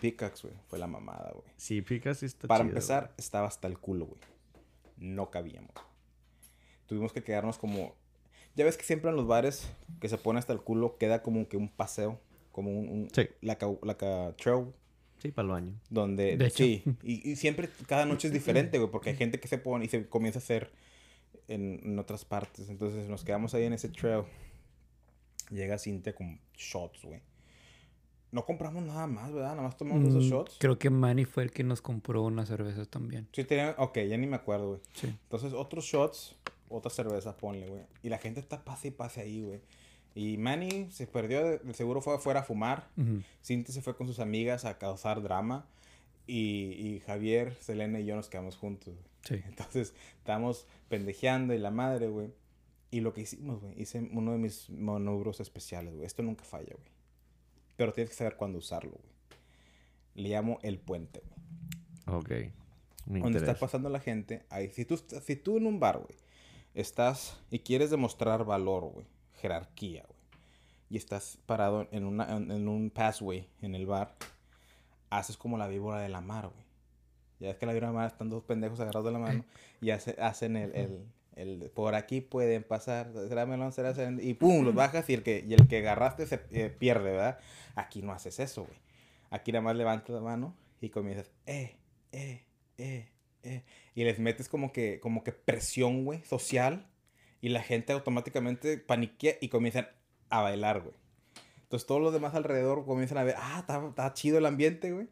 Pickaxe, güey, fue la mamada, güey. Sí, Pickaxe está Para chido, empezar, estaba hasta el culo, güey. No cabíamos. Tuvimos que quedarnos como... Ya ves que siempre en los bares que se pone hasta el culo queda como que un paseo, como un... un- Sí. La, la trail. Sí, para el baño. donde... De hecho. Sí, y, y siempre, cada noche es diferente, güey, porque hay gente que se pone y se comienza a hacer en, en otras partes. Entonces nos quedamos ahí en ese trail. Llega Cintia con shots, güey. No compramos nada más, ¿verdad? Nada más tomamos esos Mm, shots. Creo que Manny fue el que nos compró unas cervezas también. Sí, tenía... Ok, ya ni me acuerdo, güey. Sí. Entonces, otros shots, otra cerveza, ponle, güey. Y la gente está pase y pase ahí, güey. Y Manny se perdió, de, seguro fue afuera a fumar. Ujú. Cintia se fue con sus amigas a causar drama. Y, y Javier, Selena y yo nos quedamos juntos. güey. Sí. Entonces, estábamos pendejeando y la madre, güey. Y lo que hicimos, güey, hice uno de mis manubros especiales, güey. Esto nunca falla, güey. Pero tienes que saber cuándo usarlo, güey. Le llamo el puente, güey Ok. Me donde está pasando la gente, ahí, si tú, si tú en un bar, güey, estás y quieres demostrar valor, güey, jerarquía, güey, y estás parado en, una, en, en un passway en el bar, haces como la víbora de la mar, güey. Ya es que la víbora de la mar están dos pendejos agarrados de la mano y hace- hacen el, el, el- por aquí pueden pasar, será melón, será y pum, los bajas y el que, y el que agarraste se eh, pierde, ¿verdad? Aquí no haces eso, güey. Aquí nada más levantas la mano y comienzas, eh, eh, eh, eh. Y les metes como que, como que presión, güey, social. Y la gente automáticamente paniquea y comienzan a bailar, güey. Entonces todos los demás alrededor comienzan a ver, ah, está, está chido el ambiente, güey.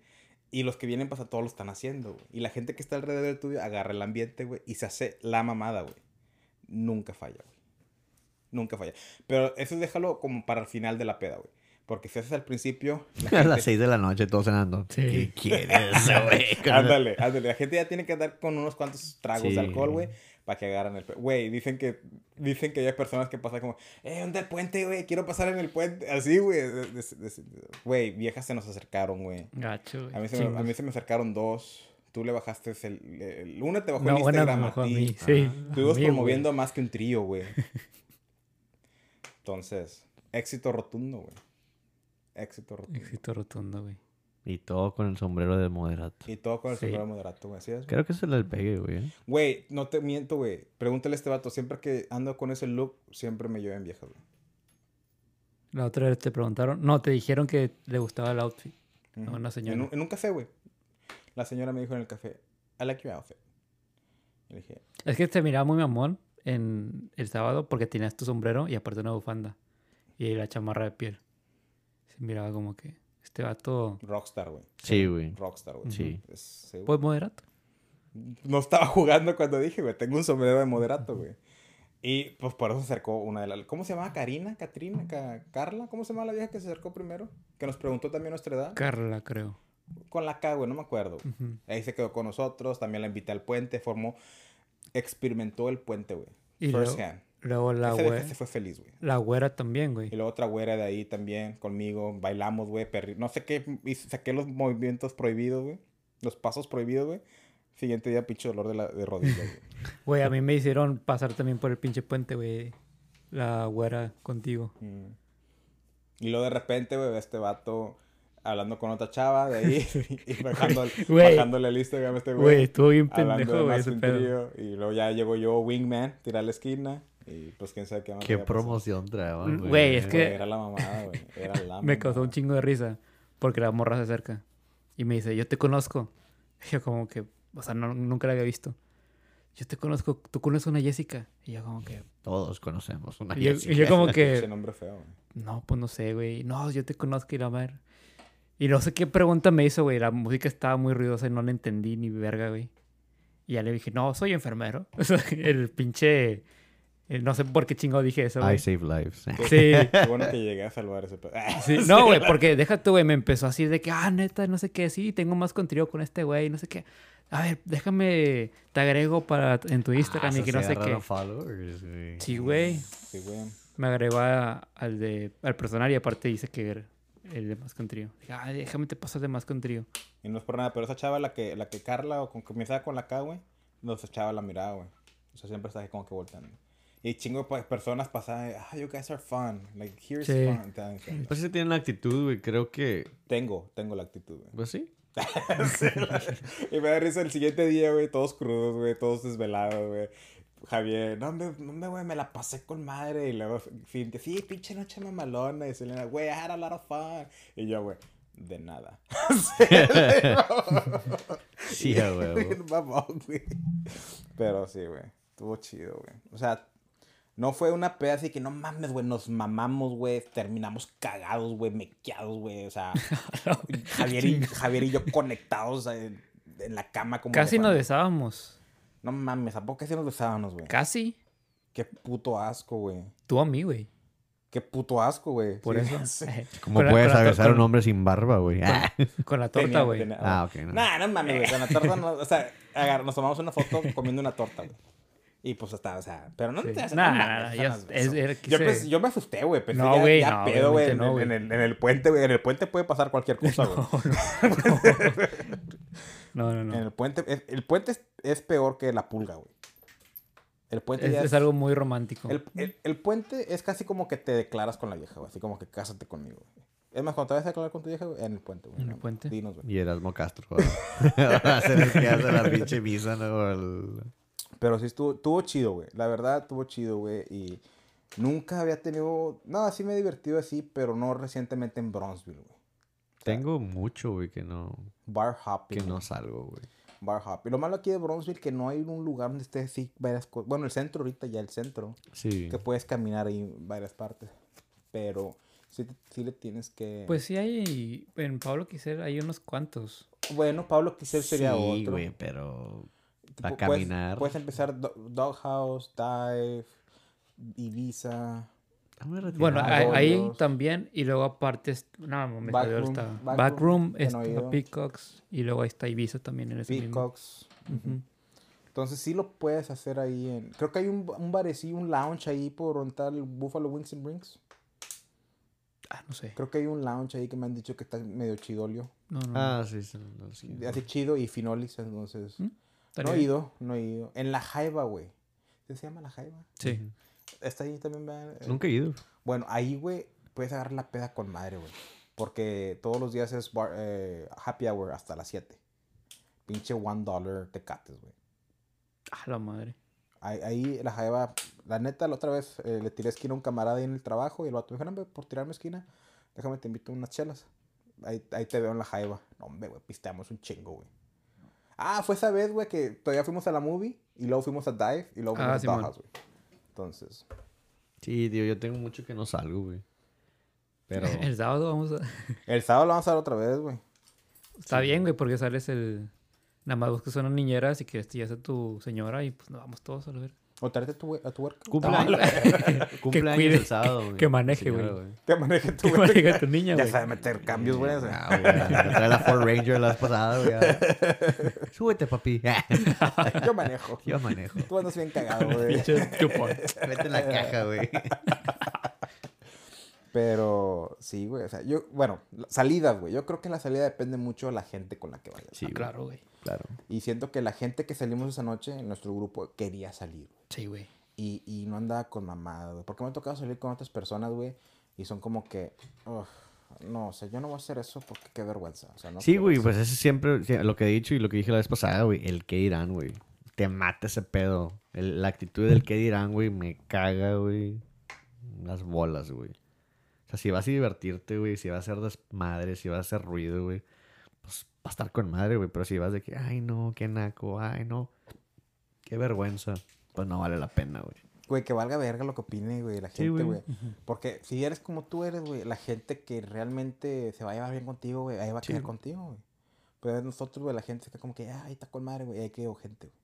Y los que vienen, pasa, todos lo están haciendo, güey. Y la gente que está alrededor del tuyo agarra el ambiente, güey, y se hace la mamada, güey. Nunca falla, güey. Nunca falla. Pero eso déjalo como para el final de la peda, güey. Porque si haces al principio... la A gente- las 6 de la noche, todos cenando. Sí. ¿Qué quieres, güey? Ándale, ándale. La gente ya tiene que andar con unos cuantos tragos Sí. de alcohol, güey, para que agarren el... Güey, dicen que, dicen que hay personas que pasan como, eh, ¿dónde el puente, güey? Quiero pasar en el puente. Así, güey. Güey, viejas se nos acercaron, güey. Gacho, güey. A mí, se me, a mí se me acercaron dos. Tú le bajaste el... el una te bajó No, el bueno, Instagram a bajó a ti. mí, sí. Estuvimos A mí, promoviendo más que un trío, güey. Entonces, éxito rotundo, güey. Éxito rotundo. Éxito rotundo, güey. Y todo con el sombrero de moderato. Y todo con el Sí. sombrero moderato, güey. Así es. Creo que se le pegue, güey. ¿eh? Güey, no te miento, güey. Pregúntale a este vato. Siempre que ando con ese look, siempre me llevan viejas, güey. La otra vez te preguntaron, no, te dijeron que le gustaba el outfit. Ujú. una señora. En un, en un café, güey. La señora me dijo en el café, I like your outfit. Y le dije, Es que te miraba muy mamón en el sábado porque tenías tu sombrero y aparte una bufanda. Y la chamarra de piel. Se miraba como que este vato, rockstar, güey. Sí, güey. Rockstar, güey. Sí. Es- sí, pues moderato. no estaba jugando cuando dije, güey, tengo un sombrero de moderato, güey. Y pues por eso se acercó una de las... ¿Cómo se llamaba? ¿Karina? ¿Catrina? Ca- ¿Carla? ¿Cómo se llama la vieja que se acercó primero? Que nos preguntó también nuestra edad. Carla, creo. Con la K, güey, no me acuerdo. Ahí se quedó con nosotros, también la invité al puente, formó... Experimentó el puente, güey. Y First luego, hand. luego la güera. se fue feliz, güey. La güera también, güey. Y luego otra güera de ahí también conmigo. Bailamos, güey. perri- No sé qué. y saqué los movimientos prohibidos, güey. Los pasos prohibidos, güey. Siguiente día, pinche dolor de, la, de rodilla, güey. Güey, a mí me hicieron pasar también por el pinche puente, güey. La güera contigo. Mm. Y luego de repente, güey, este vato hablando con otra chava de ahí. y bajando, Güey. bajándole el Instagram a este Güey, güey. estuvo bien Hablando pendejo, de güey, más ese pedo. Y luego ya llegó yo, Wingman, tirar la esquina. Y pues quién sabe qué más. Qué promoción traían, güey. Güey, es que- Era la mamada, güey. Era la Me causó un mamada. chingo de risa porque la morra se acerca y me dice, yo te conozco. Y yo como que, o sea, no- nunca la había visto. Yo te conozco, tú conoces una Jessica. Y yo como que, Todos conocemos una y yo, Jessica. y yo como Ese que, nombre feo, güey. no, pues no sé, güey. No, yo te conozco y la madre. Y no sé qué pregunta me hizo, güey. La música estaba muy ruidosa y no la entendí ni verga, güey. Y ya le dije, no, soy enfermero. O sea, el pinche, el- no sé por qué chingo dije eso, güey. I save lives. Sí. Qué bueno que llegué a salvar ese pedo. Sí, no, güey, porque déjate, güey, me empezó así de que, ah, neta, no sé qué, sí, tengo más contenido con este güey, no sé qué. A ver, déjame, te agrego para en tu Instagram y que no sé qué. followers, güey. Sí, güey. Sí, güey. Me agregó a- al de al personal y aparte dice que el de más contenido. Dije, ah, déjame te pasas de más contenido. Y no es por nada, pero esa chava, la que, la que Carla o con que con la K, güey, nos echaba la mirada, güey. O sea, siempre está ahí como que volteando. Y chingo de personas pasaban, ah, you guys are fun. Like, here's Sí. fun. Tan- tan- Pues sí tienen la actitud, güey. Creo que. Tengo, tengo la actitud, güey. Pues sí. Sí, la- y me da risa el siguiente día, güey, todos crudos, güey, todos desvelados, güey. Javier, no, me, no, me, güey, me la pasé con madre. Y luego, que, sí, pinche noche mamalona. Y Selena, güey, I had a lot of fun. Y yo, güey, de nada. Sí, güey. Pero sí, güey, estuvo chido, güey. O sea, no fue una peda así que no mames, güey, nos mamamos, güey, terminamos cagados, güey, mequeados, güey. O sea, Javier y, Javier y yo conectados en, en la cama como... Casi nos besábamos. No mames, ¿a poco casi nos besábamos, güey? Casi. Qué puto asco, güey. Tú a mí, güey. Qué puto asco, güey. Por Sí, eso. sí. ¿Cómo la- puedes abrazar a un hombre sin barba, güey? Con la torta, güey. Ah, ok, no. Nah, no mames, güey. Con la torta no. O sea, agar- nos tomamos una foto comiendo una torta, güey. Y pues hasta, o sea, pero no Sí. te haces Nah, es es- era- yo, quise- pens- yo me asusté, güey. Pensé No, ya, güey, ya no, pedo, güey. En, no, el- en el, en el puente, güey. En el puente puede pasar cualquier cosa, güey. No, no, no. En el puente, es- el puente es, es peor que la pulga, güey. El puente Es, ya es algo muy romántico. El, el- el puente es casi como que te declaras con la vieja, güey. Así como que cásate conmigo, güey. Es más, cuando te vas a declarar con tu vieja, güey, en el puente, güey. ¿En el No, puente? Dinos, güey. Y Erasmo Castro. güey. El que hace la pinche misa, ¿no? El- Pero sí estuvo, estuvo chido, güey. La verdad, estuvo chido, güey. Y nunca había tenido... No, sí me he divertido así, pero no recientemente en Bronzeville, güey. Tengo mucho, güey, que no, Bar hopping. que no salgo, güey. Bar hopping. Lo malo aquí de Bronzeville que no hay un lugar donde esté así varias cosas. Bueno, el centro ahorita ya el centro. Sí. Que puedes caminar ahí en varias partes. Pero sí, te- sí le tienes que... Pues sí hay... En Pablo Quisera hay unos cuantos. Bueno, Pablo Quisel sería sí, otro. güey, pero... Para caminar. Puedes, empezar Do- Doghouse, Dive, Ibiza. Bueno, Ah, ahí, también. Y luego aparte... es- No, me Backroom, está... Backroom, Backroom, no ido. Peacocks. Y luego ahí está Ibiza también en ese mismo. Peacocks. Entonces sí lo puedes hacer ahí en... Creo que hay un, un barecillo, un lounge ahí por donde está el Buffalo Wings and Drinks. Ah, no sé. Creo que hay un lounge ahí que me han dicho que está medio chidolio. No, no. Ah, sí, sí. no, sí. Así chido y finolis, entonces... ¿Mm? No he ido, no he ido. En La Jaiba, güey. ¿Sí se llama La Jaiba? Sí. Está ahí también, ¿verdad? Nunca he ido. Bueno, ahí, güey, puedes agarrar la peda con madre, güey. Porque todos los días es bar- eh, happy hour hasta las 7. Pinche one dollar tecates, güey. Ah, la madre. Ahí, ahí la jaiba, la neta, la otra vez eh, le tiré esquina a un camarada ahí en el trabajo y el vato me dijo, "No, por tirarme esquina, déjame te invito a unas chelas. Ahí, ahí te veo en la jaiba. No, hombre, güey, pisteamos un chingo, güey. Ah, fue esa vez, güey, que todavía fuimos a la movie y luego fuimos a Dive y luego Ah, fuimos a Simón. Doghouse, güey. Entonces, Sí, tío, yo tengo mucho que no salgo, güey. Pero... El sábado vamos a... el sábado lo vamos a dar otra vez, güey. Está bien, güey, porque sales el... Nada más buscas una niñera si quieres te llevas a tu señora y pues nos vamos todos a ver. O tráete a tu, a tu work. Cumpleaños, cumpleaños cuide, el sábado, güey. que maneje, güey. Que maneje tu Que work. maneja tu niña, Ya güey. sabe meter cambios, güey. Ah, güey, trae la Ford Ranger la vez pasada, güey. ya. Súbete, papi. Yo manejo. Yo manejo. Tú andas bien cagado, güey. Vete en la caja, güey. Pero sí, güey. O sea, yo, bueno, salidas, güey. Yo creo que la salida depende mucho de la gente con la que vayas. Sí. Claro, güey. Claro. Y siento que la gente que salimos esa noche en nuestro grupo quería salir. güey. Sí, güey. Y, y no andaba con mamadas, güey. Porque me ha tocado salir con otras personas, güey. Y son como que, "Ugh, no, o sea, yo no voy a hacer eso porque qué vergüenza. O sea, no Sí, güey, pues eso siempre, sí, lo que he dicho y lo que dije la vez pasada, güey, el que dirán, güey. Te mata ese pedo. El- la actitud del que dirán, güey, me caga, güey. Las bolas, güey. O sea, si vas a divertirte, güey, si vas a hacer desmadre, si vas a hacer ruido, güey, pues va a estar con madre, güey. Pero si vas de que, ay, no, qué naco, ay, no, qué vergüenza, pues no vale la pena, güey. Güey, que valga verga lo que opine, güey, la Sí, gente, güey. güey. Porque si eres como tú eres, güey, la gente que realmente se va a llevar bien contigo, güey, ahí va a Sí. quedar contigo, güey. Pero nosotros, güey, la gente se queda como que, ay, está con madre, güey, ahí quedó gente, güey.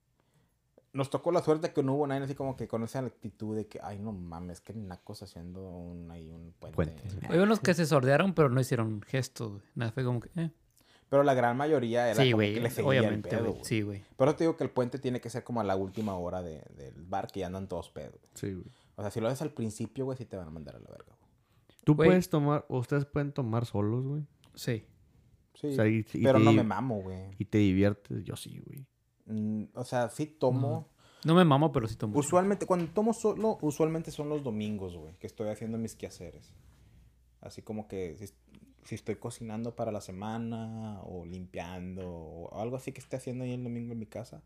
Nos tocó la suerte que no hubo nadie así como que con esa actitud de que, ay, no mames, que nacos haciendo un, ahí un puente. Puente. Hay unos que se sordearon, pero no hicieron gestos, güey. Nada, fue como que... Eh. Pero la gran mayoría era Sí, como güey. que le seguía Obviamente, el pedo. Sí, güey. Pero te digo que el puente tiene que ser como a la última hora de- del bar que ya andan todos pedos. güey. Sí, güey. O sea, si lo haces al principio, güey, sí te van a mandar a la verga, güey. Tú puedes tomar, o ustedes pueden tomar solos, güey. Sí. Sí, O sea, y- y pero te no me mamo, güey. Y te diviertes, yo sí, güey. Mm, o sea, sí tomo. No me mamo, pero sí tomo. Usualmente, cuando tomo solo, usualmente son los domingos, güey, que estoy haciendo mis quehaceres. Así como que si, si estoy cocinando para la semana o limpiando o algo así que esté haciendo ahí el domingo en mi casa,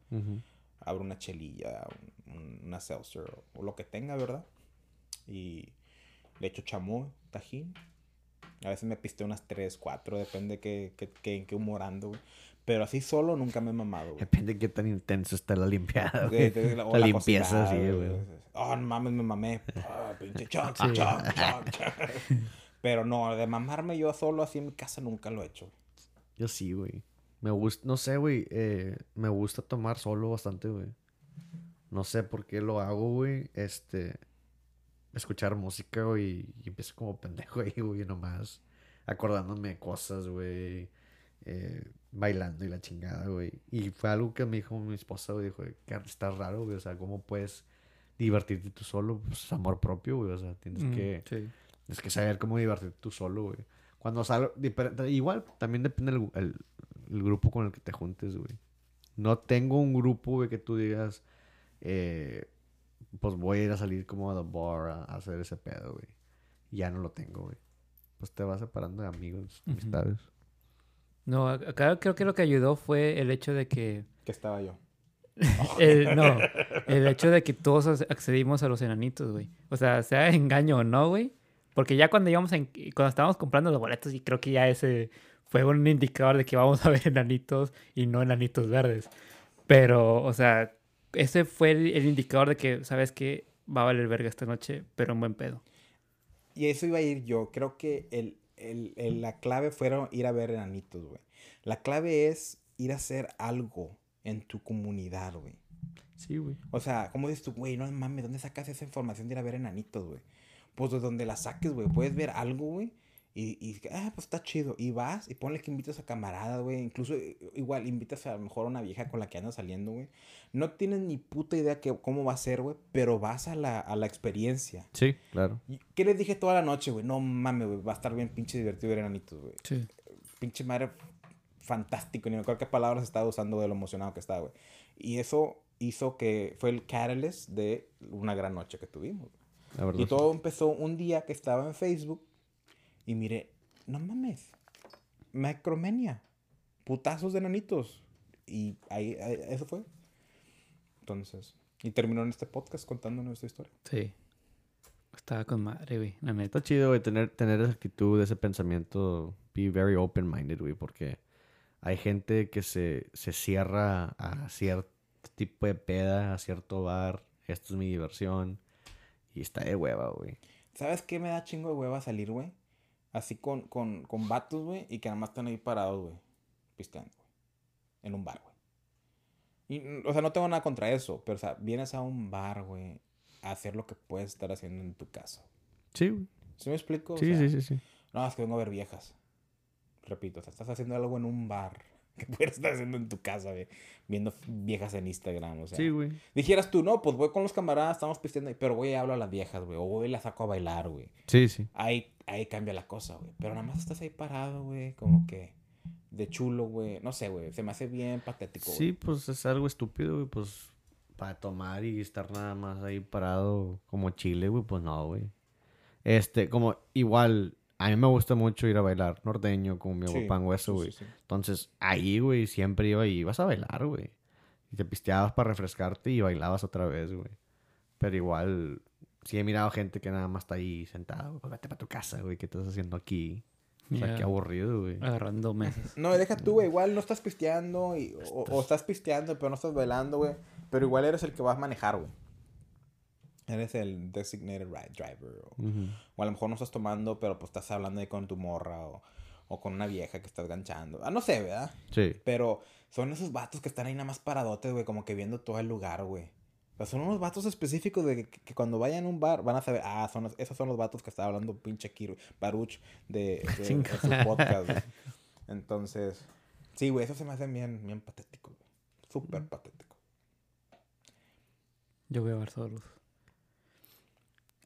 abro una chelilla, un- un- una seltzer o, o lo que tenga, ¿verdad? Y le echo chamoy, tajín. A veces me pisteo unas 3, 4, depende que, que, que- en qué humor ando, güey. Pero así solo nunca me he mamado, güey. Depende de qué tan intensa está la limpiada, güey. la, o La la limpieza, cocinada, sí, güey. Oh, no mames, me mamé. Ah, pinche Sí. choc, choc, choc. Pero no, de mamarme yo solo así en mi casa nunca lo he hecho. Yo sí, güey. Me gusta, no sé, güey. eh, me gusta tomar solo bastante, güey. No sé por qué lo hago, güey. Este. Escuchar música, güey. Y empiezo como pendejo ahí, güey, nomás. Acordándome de cosas, güey. eh, bailando y la chingada, güey. Y fue algo que me dijo mi esposa, güey. Dijo, que está raro, güey. O sea, ¿cómo puedes divertirte tú solo? Pues amor propio, güey. O sea, tienes Mm, que. Sí. Es que saber cómo divertirte tú solo, güey. Cuando salgo, igual también depende el, el- el grupo con el que te juntes, güey. No tengo un grupo, güey, que tú digas, eh, pues voy a ir a salir como a the bar a, a hacer ese pedo, güey. Ya no lo tengo, güey. Pues te vas separando de amigos, amistades. No, acá creo que lo que ayudó fue el hecho de que. Que estaba yo. el- no, el hecho de que todos ac- accedimos a los enanitos, güey. O sea, sea engaño o no, güey. Porque ya cuando íbamos en- cuando estábamos comprando los boletos, y creo que ya ese fue un indicador de que vamos a ver enanitos y no enanitos verdes. Pero, o sea, ese fue el, el indicador de que, ¿sabes qué? Va a valer verga esta noche, pero en buen pedo. Y eso iba a ir yo. Creo que el, el- el- la clave fueron ir a ver enanitos, güey. La clave es ir a hacer algo en tu comunidad, güey. Sí, güey. O sea, ¿cómo dices tú, güey? No mames, ¿dónde sacas esa información de ir a ver enanitos, güey? Pues de donde la saques, güey. Puedes ver algo, güey. Y, y, ah, pues está chido. Y vas y ponle que invitas a camaradas, güey. Incluso eh, igual invitas a lo mejor a una vieja con la que andas saliendo, güey. No tienes ni puta idea que, cómo va a ser, güey. Pero vas a la, a la experiencia. Sí, claro. Y- ¿Qué les dije toda la noche, güey? No mames, güey. Va a estar bien pinche divertido ver enanitos, güey. Sí. Pinche madre fantástico. Ni me acuerdo qué palabras estaba usando de lo emocionado que estaba, güey. Y eso hizo que fue el catalyst de una gran noche que tuvimos. La verdad. Y sí. todo empezó un día que estaba en Facebook y miré, no mames, Macromania, putazos de nanitos. Y ahí, ahí- eso fue. Entonces, y terminó en este podcast contando nuestra historia. Sí. Estaba con madre, güey, la neta. Está chido, güey, tener, tener esa actitud, ese pensamiento, be very open-minded, güey, porque hay gente que se, se cierra a cierto tipo de peda, a cierto bar, esto es mi diversión, y está de hueva, güey. ¿Sabes qué me da chingo de hueva salir, güey? Así con, con, con vatos, güey, y que nada más están ahí parados, güey, pisteando, güey. En un bar, güey. Y, mm, o sea, no tengo nada contra eso, pero, o sea, vienes a un bar, güey, a hacer lo que puedes estar haciendo en tu casa. Sí, güey. ¿Sí me explico? O Sí, sea, sí, sí, sí. No, es que vengo a ver viejas. Repito, o sea, estás haciendo algo en un bar que puedes estar haciendo en tu casa, güey. Viendo viejas en Instagram, o sea. Sí, güey. Dijeras tú, no, pues voy con los camaradas, estamos pisteando, pero voy y hablo a las viejas, güey. O voy y las saco a bailar, güey. Sí, sí. Ahí, ahí cambia la cosa, güey. Pero nada más estás ahí parado, güey. Como que de chulo, güey. No sé, güey. Se me hace bien patético, güey. Sí, pues es algo estúpido, güey, pues para tomar y estar nada más ahí parado como chile, güey, pues no, güey. Este, como igual, a mí me gusta mucho ir a bailar norteño, como mi Sí, eso, güey. sí, sí. Entonces, ahí, güey, siempre iba y ibas a bailar, güey. Y te pisteabas para refrescarte y bailabas otra vez, güey. Pero igual, sí he mirado gente que nada más está ahí sentada, güey. Pues vete para tu casa, güey. ¿Qué estás haciendo aquí? O sea, qué aburrido, güey. Agarrando mesas. No, deja tú, güey. Igual no estás pisteando. Y, o, o estás pisteando, pero no estás bailando, güey. Pero igual eres el que vas a manejar, güey. Eres el designated ride driver. O, a lo mejor no estás tomando, pero pues estás hablando ahí con tu morra. O, o con una vieja que estás ganchando. Ah, no sé, ¿verdad? Sí. Pero son esos vatos que están ahí nada más paradotes, güey. Como que viendo todo el lugar, güey. O sea, son unos vatos específicos de que, que cuando vayan a un bar van a saber, ah, son los- esos son los vatos que estaba hablando pinche Kiro, Baruch de, de, de Chinga. su podcast, güey. Entonces, sí, güey, eso se me hace bien, bien patético, güey. Súper patético. Yo voy a ver solos.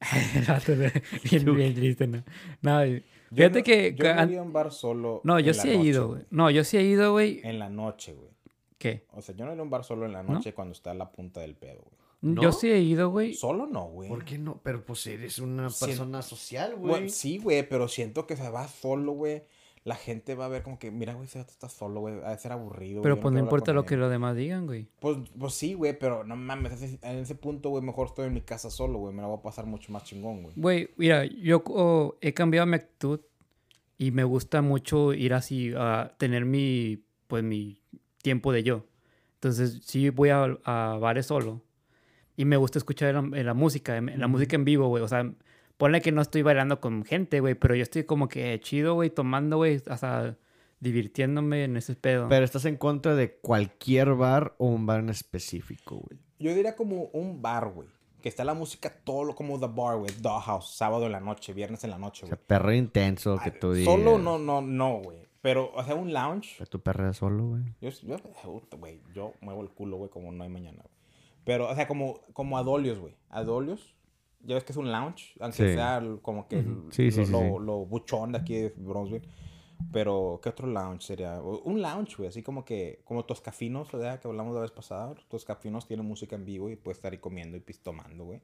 Bien, bien triste, ¿no? No, Yo fíjate no- que... Yo no iría a un bar solo. No, yo en la sí he noche, ido, güey. No, yo sí he ido, güey. En la noche, güey. ¿Qué? O sea, yo no iría a un bar solo en la ¿No? noche cuando está a la punta del pedo, güey. ¿No? Yo sí he ido, güey. Solo no, güey. ¿Por qué no? Pero pues eres una Sí. persona social, Güey, güey. sí, güey, pero siento que se va solo, güey. La gente va a ver como que, mira, güey, ese está solo, güey. Ha de ser aburrido. Pero güey, pues no importa lo él". que los demás digan, güey. Pues, pues sí, güey, pero no mames, en ese punto, güey, mejor estoy en mi casa solo, güey. Me la voy a pasar mucho más chingón, güey. Güey, mira, yo oh, he cambiado mi actitud y me gusta mucho ir así a tener mi, pues mi tiempo de yo. Entonces, sí voy a, a bares solo y me gusta escuchar la, la música, en- la música en vivo, güey. O sea, ponle que no estoy bailando con gente, güey, pero yo estoy como que chido, güey, tomando, güey, hasta divirtiéndome en ese pedo. Pero estás en contra de cualquier bar o un bar en específico, güey. Yo diría como un bar, güey. Que está la música todo lo como The Bar, güey. Dollhouse, sábado en la noche, viernes en la noche, O sea, güey. perro intenso que tú digas. Solo no, no, no, güey. Pero, o sea, un lounge. Pero tú perreas solo, güey. Yo, yo, güey, yo muevo el culo, güey, como no hay mañana, güey. Pero, o sea, como, como Adolios, güey. Adolios, ya ves que es un lounge, aunque Sí. sea como que el- Sí, sí, lo, sí, lo, sí. lo buchón de aquí de Bronzeville. Pero, ¿qué otro lounge sería? Un lounge, güey, así como que, como Toscafinos, ¿verdad? Que hablamos la vez pasada. Toscafinos tiene música en vivo y puede estar ahí comiendo y pis- tomando, güey.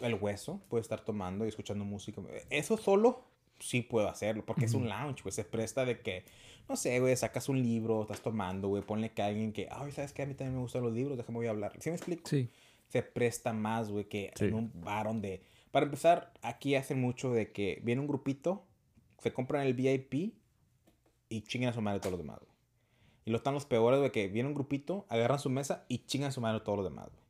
El hueso puede estar tomando y escuchando música. Eso solo sí puedo hacerlo, porque es un lounge, güey. Se presta de que, no sé, güey, sacas un libro, estás tomando, güey, ponle que alguien que, ay, ¿sabes qué? A mí también me gustan los libros, déjame voy a hablar. ¿Sí me explico? sí. Se presta más, güey, que Sí. en un bar donde... Para empezar, aquí hacen mucho de que viene un grupito, se compran el VIP y chingan a su madre todos los demás, güey. Y lo están los peores, de que viene un grupito, agarran su mesa y chingan a su madre todos los demás, güey.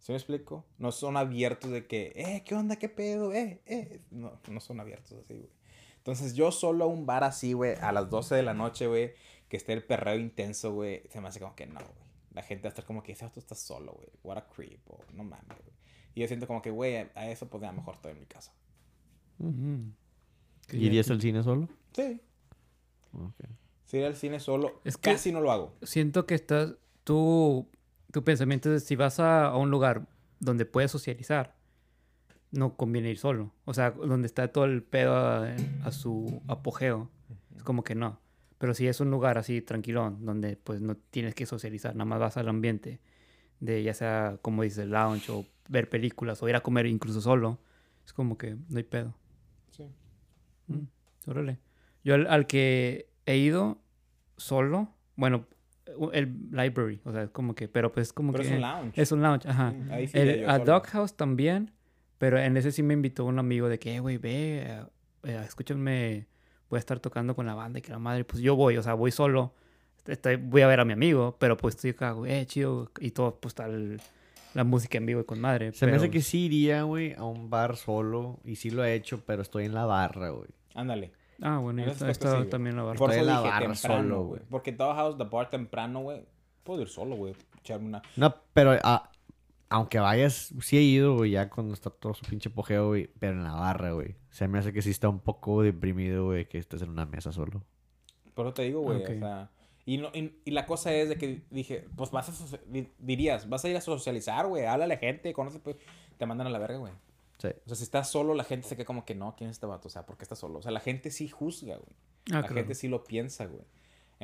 ¿Sí me explico? No son abiertos de que, eh, ¿qué onda? ¿Qué pedo? Eh, eh. No, no son abiertos así, güey. Entonces, yo solo a un bar así, güey, a las 12 de la noche, güey, que esté el perreo intenso, güey, se me hace como que no, güey. La gente va a estar como que, ese auto está solo, güey. What a creep, o no mames, güey. Y yo siento como que, güey, a- a eso pues ya mejor estoy en mi casa. Que ya- ¿Irías al cine solo? Sí. Ok. Si ir al cine solo, Es que- casi no lo hago. siento que estás, tú, tu pensamiento es si vas a, a un lugar donde puedes socializar, no conviene ir solo. O sea, donde está todo el pedo a, a su apogeo, es como que no. Pero si es un lugar así tranquilón, donde pues no tienes que socializar, nada más vas al ambiente de ya sea, como dices, lounge o ver películas o ir a comer incluso solo, es como que no hay pedo. Sí. Mm, órale. Yo al, al que he ido solo, bueno, el library, o sea, es como que, pero pues es como Pero que es un lounge. es un lounge, ajá. Mm, Ahí sí El- a. Doghouse también, pero en ese sí me invitó un amigo de que, "Eh, güey, ve, eh, escúchame, voy a estar tocando con la banda y que la madre, pues yo voy, o sea, voy solo, estoy- voy a ver a mi amigo, pero pues estoy acá, güey, eh, chido, y todo, pues tal, la música en vivo y con madre. Se me pero- hace que sí iría, güey, a un bar solo. Y sí lo he hecho, pero estoy en la barra, güey. Ándale. Ah, bueno, En yo sí, güey. también en la barra. Por Estoy eso en la dije barra temprano, solo, güey. Porque Dollhouse, the bar temprano, güey. Puedo ir solo, güey. Echarme una... No, pero ah, aunque vayas, sí he ido, güey, ya cuando está todo su pinche pojeo, güey. Pero en la barra, güey. Se me hace que sí está un poco deprimido, güey, que estés en una mesa solo. Por eso te digo, güey. O sea... Y, no, y, y la cosa es de que dije, pues vas a... Dirías, vas a ir a socializar, güey. Háblale a la gente, conoce, pues... Te mandan a la verga, güey. Sí. O sea, si estás solo, la gente se queda como que no, ¿quién es este vato? O sea, ¿por qué está solo? O sea, la gente sí juzga, güey. Ah, la claro. gente sí lo piensa, güey.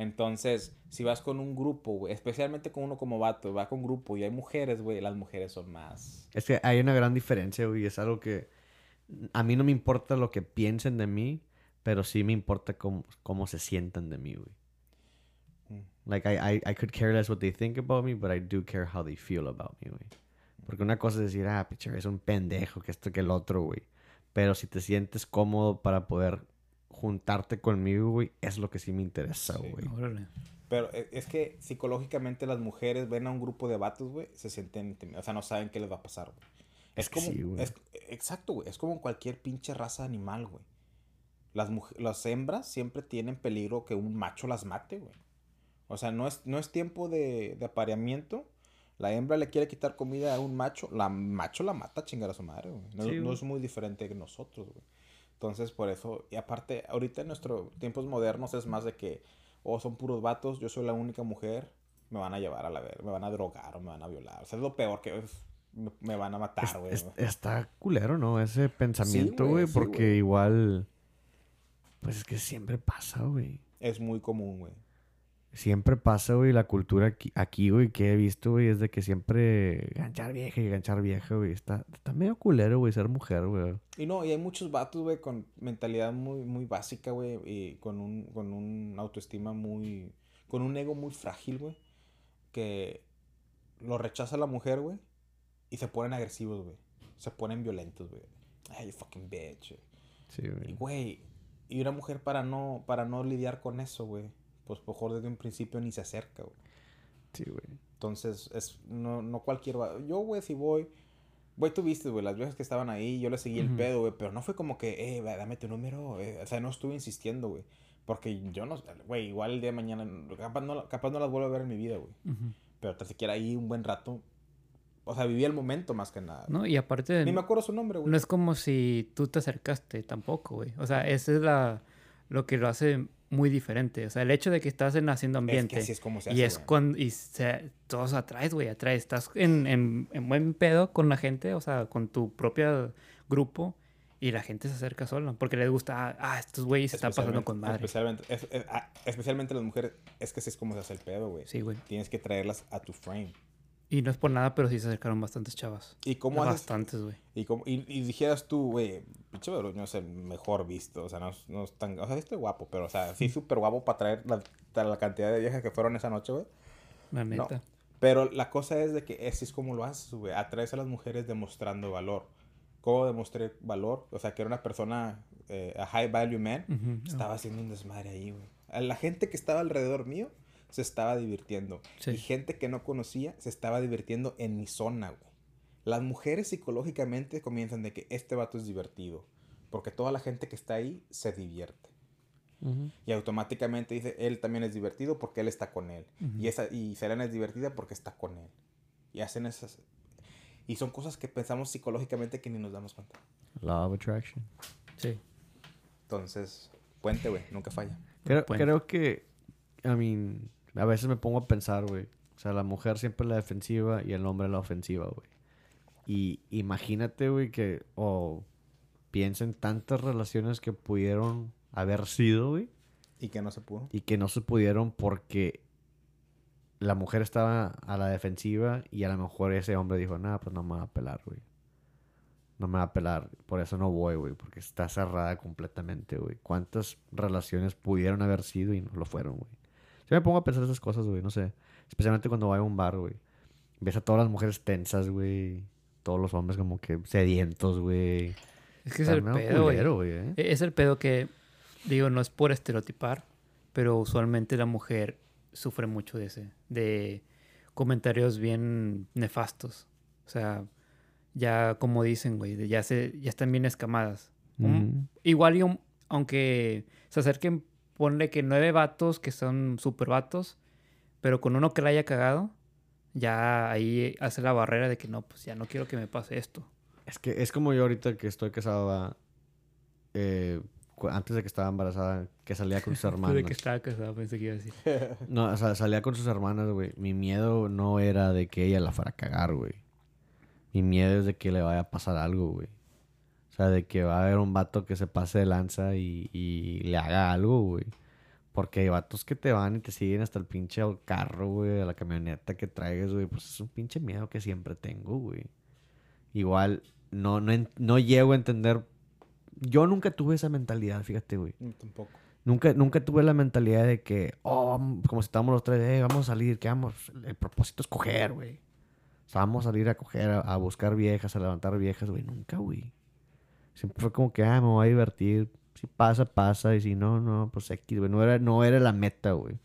Entonces, si vas con un grupo, güey, especialmente con uno como vato, va con grupo y hay mujeres, güey, las mujeres son más. Es que hay una gran diferencia, güey. Es algo que a mí no me importa lo que piensen de mí, pero sí me importa cómo, cómo se sientan de mí, güey. Mm. Like, I, I, I could care less what they think about me, but I do care how they feel about me, güey. Porque una cosa es decir, ah, picha, es un pendejo, que esto que el otro, güey. Pero si te sientes cómodo para poder juntarte conmigo, güey, es lo que sí me interesa, Sí. güey. Órale. Pero e- es que psicológicamente las mujeres ven a un grupo de vatos, güey, se sienten intimidadas. O sea, no saben qué les va a pasar, güey. Es, como. sí, güey. es- exacto, güey. Es como cualquier pinche raza animal, güey. Las, las hembras siempre tienen peligro que un macho las mate, güey. O sea, no es, no es tiempo de, de apareamiento. La hembra le quiere quitar comida a un macho. La macho la mata a chingar a su madre, güey. No, Sí, no güey. es muy diferente que nosotros, güey. Entonces, por eso, y aparte, ahorita en nuestros tiempos modernos es más de que, oh, son puros vatos, yo soy la única mujer, me van a llevar a la ver, me van a drogar o me van a violar. O sea, es lo peor que es, me, van a matar, güey. es- está culero, ¿no? Ese pensamiento, güey, sí, porque igual... Pues es que siempre pasa, güey. Es muy común, güey. Siempre pasa, güey, la cultura aquí, aquí, güey, que he visto, güey, es de que siempre ganchar vieja y ganchar vieja, güey. Está, está medio culero, güey, ser mujer, güey. Y no, y hay muchos vatos, güey, con mentalidad muy, muy básica, güey, y con un, con un autoestima muy, con un ego muy frágil, güey, que lo rechaza la mujer, güey, y se ponen agresivos, güey. Se ponen violentos, güey. Ay, you fucking bitch. güey. Sí, Y, güey. güey, y una mujer para no, para no lidiar con eso, güey, pues mejor desde un principio ni se acerca, güey. Sí, güey. Entonces, es, no, no cualquier... Yo, güey, si voy... Güey, tú viste, güey, las viejas que estaban ahí, yo le seguí el pedo, güey, pero no fue como que, eh, dame tu número, eh, o sea, no estuve insistiendo, güey. Porque yo no, güey, igual el día de mañana, capaz no, capaz no las vuelvo a ver en mi vida, güey. Pero tan siquiera ahí un buen rato, o sea, viví el momento más que nada. No, y aparte... Ni me acuerdo su nombre, güey. No es como si tú te acercaste tampoco, güey. O sea, ese es la, lo que lo hace muy diferente. O sea, el hecho de que estás en haciendo Es ambiente. que así es como se y hace, es güey. cuando... Y se, todos atraes, güey, atraes. Estás en, en, en buen pedo con la gente, o sea, con tu propio grupo. Y la gente se acerca sola. Porque les gusta, ah, estos güeyes se están pasando con madre. Especialmente, es- es- ah, especialmente las mujeres, es que así es como se hace el pedo, güey. Sí, güey. Tienes que traerlas a tu frame. Y no es por nada, pero sí se acercaron bastantes chavas. ¿Y cómo haces? Bastantes, güey. Y, como, y, y dijeras tú, güey, pinche no es el mejor visto, o sea, no, no es tan, o sea, estoy guapo, pero, o sea, sí súper guapo para traer la, la cantidad de viejas que fueron esa noche, güey. La neta. Pero la cosa es de que así es como lo haces, güey, atraes a las mujeres demostrando valor. ¿Cómo demostré valor? O sea, que era una persona, eh, a high value man, Ujú. estaba haciendo un desmadre ahí, güey. A La gente que estaba alrededor mío se estaba divirtiendo. Sí. Y gente que no conocía se estaba divirtiendo en mi zona, güey. Las mujeres psicológicamente comienzan de que este vato es divertido. Porque toda la gente que está ahí se divierte. Y automáticamente dice, él también es divertido porque él está con él. Y, esa, y Selena es divertida porque está con él. Y hacen esas... Y son cosas que pensamos psicológicamente que ni nos damos cuenta. Law of Attraction. Sí. Entonces, puente, güey, nunca falla. Creo, creo que, I mean, a veces me pongo a pensar, güey. O sea, la mujer siempre la defensiva y el hombre la ofensiva, güey. Y imagínate, güey, que, o piensa en tantas relaciones que pudieron haber sido, güey, Y que no se pudo. y que no se pudieron porque la mujer estaba a la defensiva y a lo mejor ese hombre dijo, nada, pues no me va a pelar, güey. No me va a pelar, por eso no voy, güey, porque está cerrada completamente, güey. ¿Cuántas relaciones pudieron haber sido y no lo fueron, güey? Yo me pongo a pensar esas cosas, güey, no sé. Especialmente cuando voy a un bar, güey. Ves a todas las mujeres tensas, güey. Todos los hombres como que sedientos, güey. Es que es el pedo, güey. culero, güey, ¿eh? E- Es el pedo que, digo, no es por estereotipar, pero usualmente la mujer sufre mucho de ese, de comentarios bien nefastos. O sea, ya como dicen, güey, ya, se, ya están bien escamadas. Un-. Igual y un- aunque se acerquen, ponle que nueve vatos que son super vatos, pero con uno que la haya cagado, ya ahí hace la barrera de que no, pues ya no quiero que me pase esto. Es que es como yo ahorita que estoy casado, va, eh, antes de que estaba embarazada, que salía con sus hermanas. De que estaba casado, pensé que iba a decir. No, o sea, salía con sus hermanas, güey. Mi miedo no era de que ella la fuera a cagar, güey. Mi miedo es de que le vaya a pasar algo, güey. Sea, de que va a haber un vato que se pase de lanza y, y le haga algo, güey. Porque hay vatos que te van y te siguen hasta el pinche carro, güey, a la camioneta que traigas, güey. Pues es un pinche miedo que siempre tengo, güey. Igual, no, no, no llego a entender. Yo nunca tuve esa mentalidad, fíjate, güey. Tampoco. Nunca, nunca tuve la mentalidad de que, oh, como si estábamos los tres, eh, vamos a salir, que vamos, el propósito es coger, güey. O sea, vamos a salir a coger, a, a buscar viejas, a levantar viejas, güey. Nunca, güey. Siempre fue como que, ah, me voy a divertir. Si pasa, pasa. Y si no, no, pues X, güey. No era, no era la meta, güey.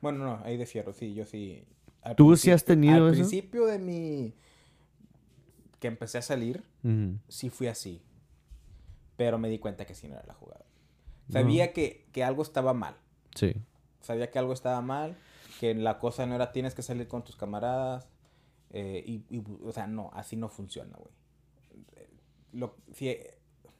Bueno, no, ahí de fierro, sí, yo sí. Al ¿Tú sí has tenido Al eso? principio de mi... Que empecé a salir, Ujú. sí fui así. Pero me di cuenta que sí no era la jugada. Sabía que, que algo estaba mal. Sí. Sabía que algo estaba mal. Que la cosa no era tienes que salir con tus camaradas. eh, y, y, o sea, no, así no funciona, güey. Lo,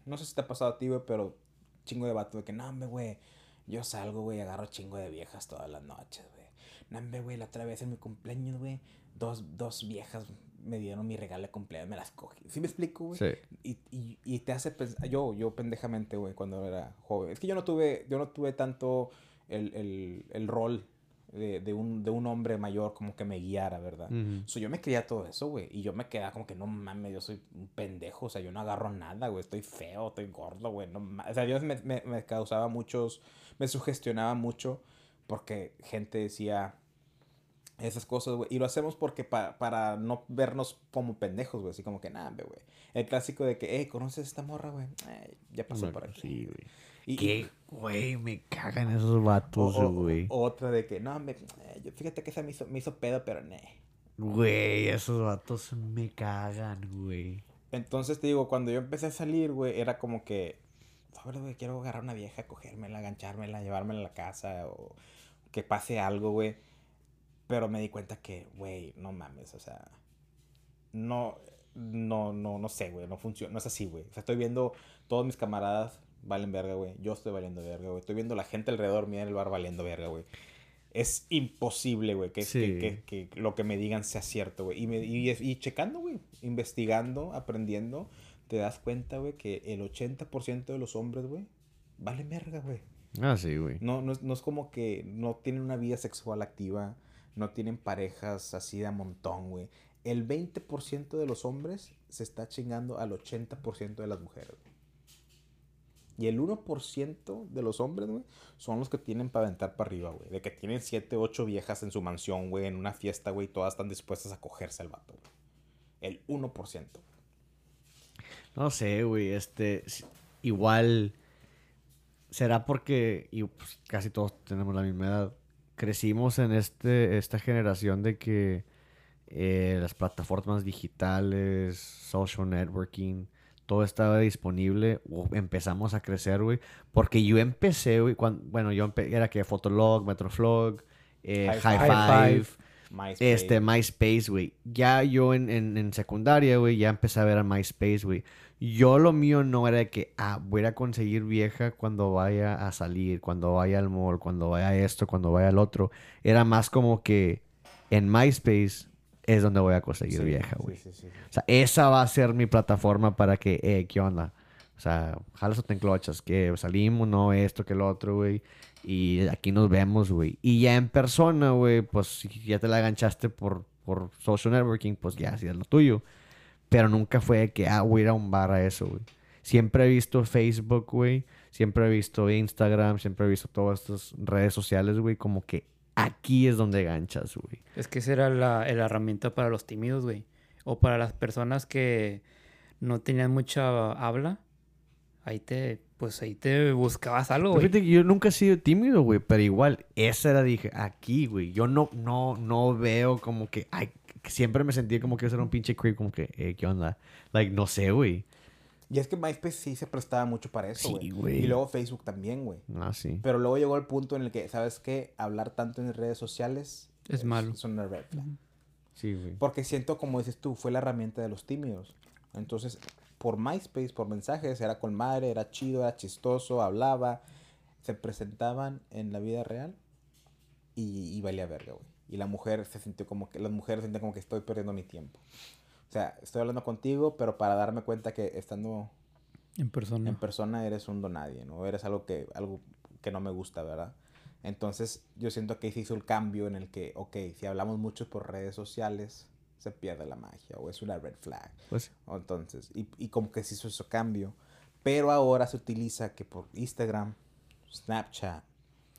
no sé si te ha pasado a ti, güey, pero chingo de vato de que, no, hombre, güey, yo salgo, güey, agarro chingo de viejas todas las noches, güey. No, hombre, güey, la otra vez en mi cumpleaños, güey, dos, dos viejas me dieron mi regalo de cumpleaños, me las cogí. ¿Sí me explico, güey? Sí. Y, y, y te hace pensar, yo, yo pendejamente, güey, cuando era joven. Es que yo no tuve, yo no tuve tanto el, el, el rol de, de un, de un hombre mayor como que me guiara, ¿verdad? Ujú. So, yo me creía todo eso, güey. Y yo me quedaba como que, no mames, yo soy un pendejo. O sea, yo no agarro nada, güey. Estoy feo, estoy gordo, güey. No o sea, yo me, me, me causaba muchos... Me sugestionaba mucho porque gente decía esas cosas, güey. Y lo hacemos porque pa- para no vernos como pendejos, güey. Así como que, nada, güey. El clásico de que, hey, ¿conoces a esta morra, güey? Ya pasó Bueno, por aquí. Sí, güey. Y- ¿Qué? Güey, me cagan esos vatos, güey. otra de que, no, me, eh, yo- fíjate que esa me hizo, me hizo pedo, pero ne. Güey, esos vatos me cagan, güey. Entonces te digo, cuando yo empecé a salir, güey, era como que, sobre, güey, quiero agarrar una vieja, cogérmela, aganchármela, llevármela a la casa o que pase algo, güey. Pero me di cuenta que, güey, no mames, o sea, no, no, no, no sé, güey, no funciona, no es así, güey. O sea, estoy viendo todos mis camaradas valen verga, güey. Yo estoy valiendo verga, güey. Estoy viendo la gente alrededor mía en el bar valiendo verga, güey. Es imposible, güey, que, Sí. que, que- que lo que me digan sea cierto, güey. Y, me- y, y checando, güey, investigando, aprendiendo, te das cuenta, güey, que el 80% de los hombres, güey, valen verga, güey. Ah, sí, güey. No, no, es, no es como que no tienen una vida sexual activa, no tienen parejas así de a montón, güey. El 20% de los hombres se está chingando al 80% de las mujeres, güey. Y el 1% de los hombres, güey, son los que tienen para aventar para arriba, güey. De que tienen 7, 8 viejas en su mansión, güey, en una fiesta, güey, y todas están dispuestas a cogerse al vato, güey. El 1%. No sé, güey, este, igual, será porque, y pues, casi todos tenemos la misma edad, crecimos en este, esta generación de que eh, las plataformas digitales, social networking, todo estaba disponible, empezamos a crecer, güey, porque yo empecé, güey, cuando, bueno, yo empe- era que Fotolog, Metroflog, eh, High High, Five. Five, MySpace. este, MySpace, güey. Ya yo en, en, en secundaria, güey, ya empecé a ver a MySpace, güey. Yo lo mío no era de que, ah, voy a conseguir vieja cuando vaya a salir, cuando vaya al mall, cuando vaya a esto, cuando vaya al otro. Era más como que en MySpace es donde voy a conseguir Sí, vieja, güey. sí, sí, sí. O sea, esa va a ser mi plataforma para que, eh, ¿qué onda? O sea, jalas o te enclochas, que salimos, no, esto, que lo otro, güey. Y aquí nos vemos, güey. Y ya en persona, güey, pues si ya te la aganchaste por, por social networking, pues ya, sí es lo tuyo. Pero nunca fue de que, ah, voy a ir a un bar a eso, güey. Siempre he visto Facebook, güey. Siempre he visto Instagram, siempre he visto todas estas redes sociales, güey, como que aquí es donde ganchas, güey. Es que esa era la, la herramienta para los tímidos, güey. O para las personas que no tenían mucha habla. Ahí te, pues ahí te buscabas algo, güey. Fíjate que yo nunca he sido tímido, güey, pero igual, esa era, dije, aquí, güey. Yo no, no, no veo como que, ay, siempre me sentí como que yo era un pinche creep, como que, eh, ¿qué onda? Like, no sé, güey. Y es que MySpace sí se prestaba mucho para eso, Sí, güey. güey. y luego Facebook también, güey. Ah, sí. Pero luego llegó el punto en el que, ¿sabes qué? Hablar tanto en redes sociales Es malo. Es una red flag. Sí, güey. Porque siento, como dices tú, fue la herramienta de los tímidos. Entonces, por MySpace, por mensajes, era con madre, era chido, era chistoso, hablaba. Se presentaban en la vida real y, y valía verga, güey. Y la mujer se sintió como que, las mujeres sentían como que estoy perdiendo mi tiempo. O sea, estoy hablando contigo, pero para darme cuenta que estando En persona. en persona eres un donadie, ¿no? Eres algo que, algo que no me gusta, ¿verdad? Entonces, yo siento que ahí se hizo el cambio en el que, ok, si hablamos mucho por redes sociales, se pierde la magia o es una red flag. Pues, O Entonces, y, y como que se hizo ese cambio. Pero ahora se utiliza que por Instagram, Snapchat,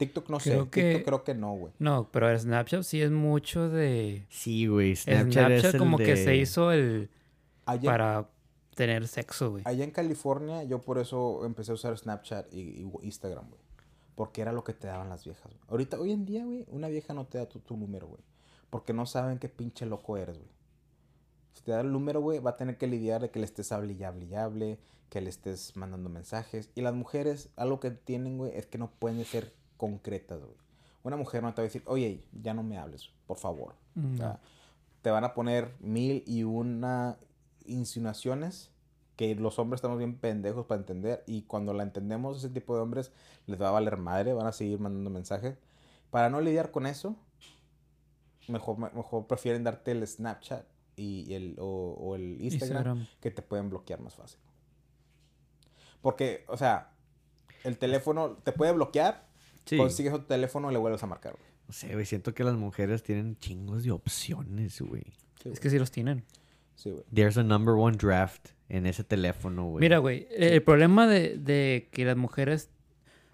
TikTok no sé, Creo que- TikTok creo que no, güey. No, pero el Snapchat sí es mucho de... sí, güey. Snapchat, Snapchat, es el como que de- se hizo el... Allá, Para tener sexo, güey. allá en California, yo por eso empecé a usar Snapchat y, y Instagram, güey. Porque era lo que te daban las viejas, güey. Ahorita, hoy en día, güey, una vieja no te da tu, tu número, güey. Porque no saben qué pinche loco eres, güey. Si te da el número, güey, va a tener que lidiar de que le estés hable y hable y hable, que le estés mandando mensajes. Y las mujeres, algo que tienen, güey, es que no pueden ser concretas, güey. Una mujer no te va a decir, oye, ya no me hables, por favor. Mm, O sea, te van a poner mil y una insinuaciones que los hombres estamos bien pendejos para entender y cuando la entendemos ese tipo de hombres les va a valer madre, van a seguir mandando mensajes. Para no lidiar con eso, mejor, mejor prefieren darte el Snapchat y el, o, o el Instagram, Instagram. que te pueden bloquear más fácil. Porque, o sea, el teléfono te puede bloquear, Sí. consigues otro teléfono y le vuelves a marcar. güey. No sé, güey. Siento que las mujeres tienen chingos de opciones, güey. Sí, Es que sí los tienen. Sí, güey. There's a number one draft en ese teléfono, güey. Mira, güey, el problema de, de que las mujeres...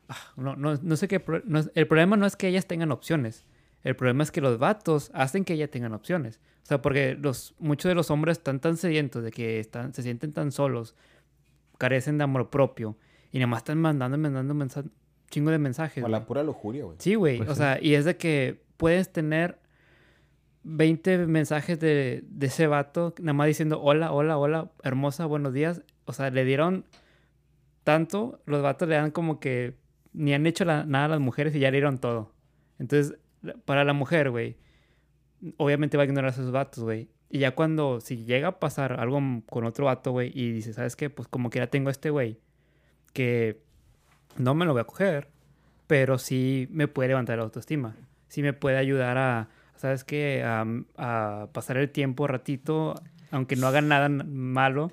ah, No, no, no sé qué... pro- no es- el problema no es que ellas tengan opciones. El problema es que los vatos hacen que ellas tengan opciones. O sea, porque los, muchos de los hombres están tan sedientos de que están, se sienten tan solos, carecen de amor propio, y nada más están mandando mandando mensa- chingo de mensajes. O la pura lujuria, güey. Sí, güey. Pues o sí. sea, y es de que puedes tener 20 mensajes de, de ese vato, nada más diciendo hola, hola, hola, hermosa, buenos días. O sea, le dieron tanto, los vatos le dan como que ni han hecho la- nada a las mujeres y ya le dieron todo. Entonces, para la mujer, güey, obviamente va a ignorar a esos vatos, güey. Y ya cuando, si llega a pasar algo con otro vato, güey, y dice, ¿sabes qué? Pues como que ya tengo a este güey, que no me lo voy a coger, pero sí me puede levantar la autoestima. Sí me puede ayudar a, ¿sabes qué? A, a pasar el tiempo ratito, aunque no haga nada malo,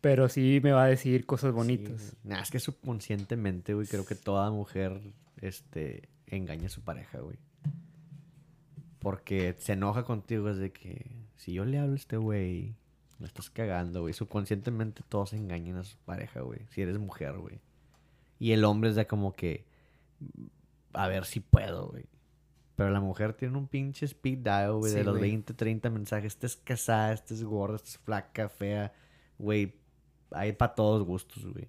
pero sí me va a decir cosas bonitas. Nah, es que subconscientemente, güey, creo que toda mujer, este, engaña a su pareja, güey. Porque se enoja contigo es de que si yo le hablo a este güey, me estás cagando, güey. Subconscientemente todos engañan a su pareja, güey. Si eres mujer, güey. Y el hombre es de como que, a ver si puedo, güey. Pero la mujer tiene un pinche speed dial, güey, de los güey. 20, 30 mensajes. Esta es casada, esta es gorda, esta es flaca, fea. Güey, hay para todos gustos, güey.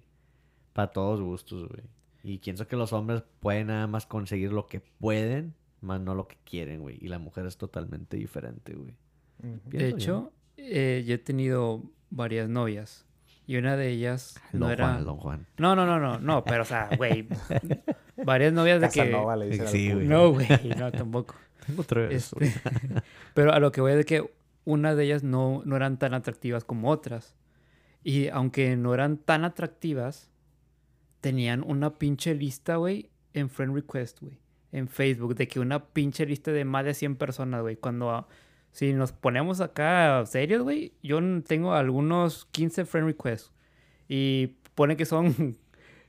Para todos gustos, güey. Y pienso que los hombres pueden nada más conseguir lo que pueden, más no lo que quieren, güey. Y la mujer es totalmente diferente, güey. De hecho, eh, yo he tenido varias novias. Y una de ellas no Don era... Juan, Don Juan. No, no, no, no, no, pero o sea, güey, varias novias de que... Casanova le dicen al Sí, güey. No, güey, no, tampoco. Tengo tres. Este, pero a lo que voy es de que una de ellas no, no eran tan atractivas como otras. Y aunque no eran tan atractivas, tenían una pinche lista, güey, en Friend Request, güey. En Facebook, de que una pinche lista de más de 100 personas, güey. Cuando, ah, si nos ponemos acá serios, güey, yo tengo algunos 15 Friend Requests. Y pone que son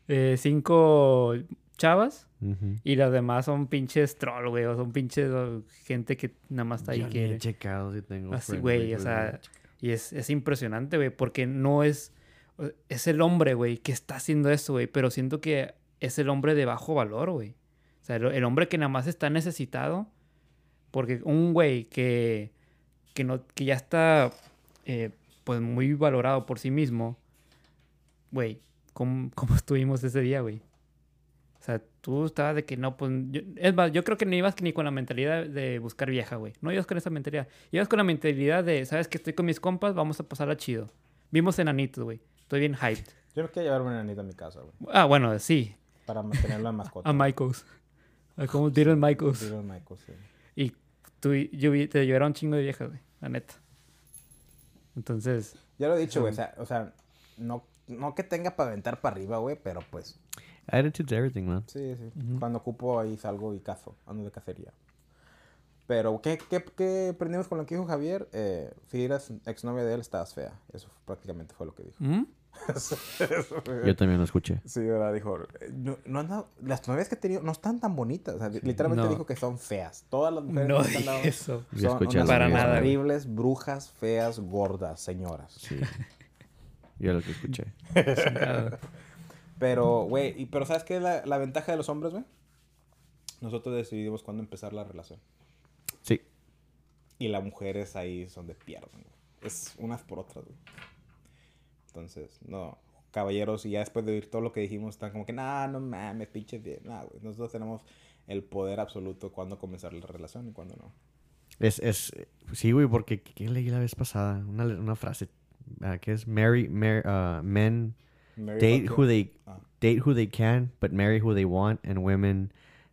5 chavas. Ujú. Y las demás son pinches troll, güey. O son pinches o, gente que nada más está ahí Yo que... he checado si tengo Así, güey, o sea... Y es, es impresionante, güey. Porque no es... Es el hombre, güey, que está haciendo eso, güey. Pero siento que es el hombre de bajo valor, güey. O sea, el, el hombre que nada más está necesitado. Porque un güey que... Que, no, que ya está... eh, pues muy valorado por sí mismo. Güey, ¿cómo, cómo estuvimos ese día, güey? O sea, tú estabas de que no, pues... yo- es más, yo creo que no ibas ni con la mentalidad de buscar vieja, güey. No ibas con esa mentalidad. Ibas con la mentalidad de, ¿sabes que Estoy con mis compas, vamos a pasarla chido. Vimos enanitos, güey. Estoy bien hyped. Yo no quiero llevarme una nanita a mi casa, güey. Ah, bueno, sí. Para mantenerla en mascota. A Michaels. A como Dylan Michaels. Little Michael, sí. Y tú, yo te llevaron un chingo de viejas, güey. La neta. Entonces, Ya lo he dicho, güey. O sea, o sea no, no que tenga para aventar para arriba, güey, pero pues... Attitude's everything, man. Sí, sí. Cuando ocupo ahí salgo y cazo. Ando de cacería. Pero, ¿qué, qué, qué aprendimos con lo que dijo Javier? Eh, si eras exnovia de él, estabas fea. Eso prácticamente fue lo que dijo. ¿mm? Yo también lo escuché. Sí, ¿verdad? Dijo, eh, no, no anda- las novias que he tenido no están tan bonitas. O sea, literalmente No. dijo que son feas. Todas las mujeres no que están eso. Son escuché unas Para nada, horribles, brujas, feas, gordas, señoras. Sí. Yo lo que escuché. Pero, güey, y- pero ¿sabes qué es la, la ventaja de los hombres, güey? Nosotros decidimos cuándo empezar la relación. Sí. Y las mujeres ahí es donde pierden, güey. Es unas por otras, güey. Entonces, no. Caballeros, y ya después de oír todo lo que dijimos, están como que, nah, no mames, pinche bien. Nah, güey. Nosotros tenemos el poder absoluto cuando comenzar la relación y cuando no. Es, es, sí, güey, porque ¿qué leí la vez pasada? Una, una frase ah, que es marry, mar- ah, men date who they Ah. date who they can, but marry who they want, and women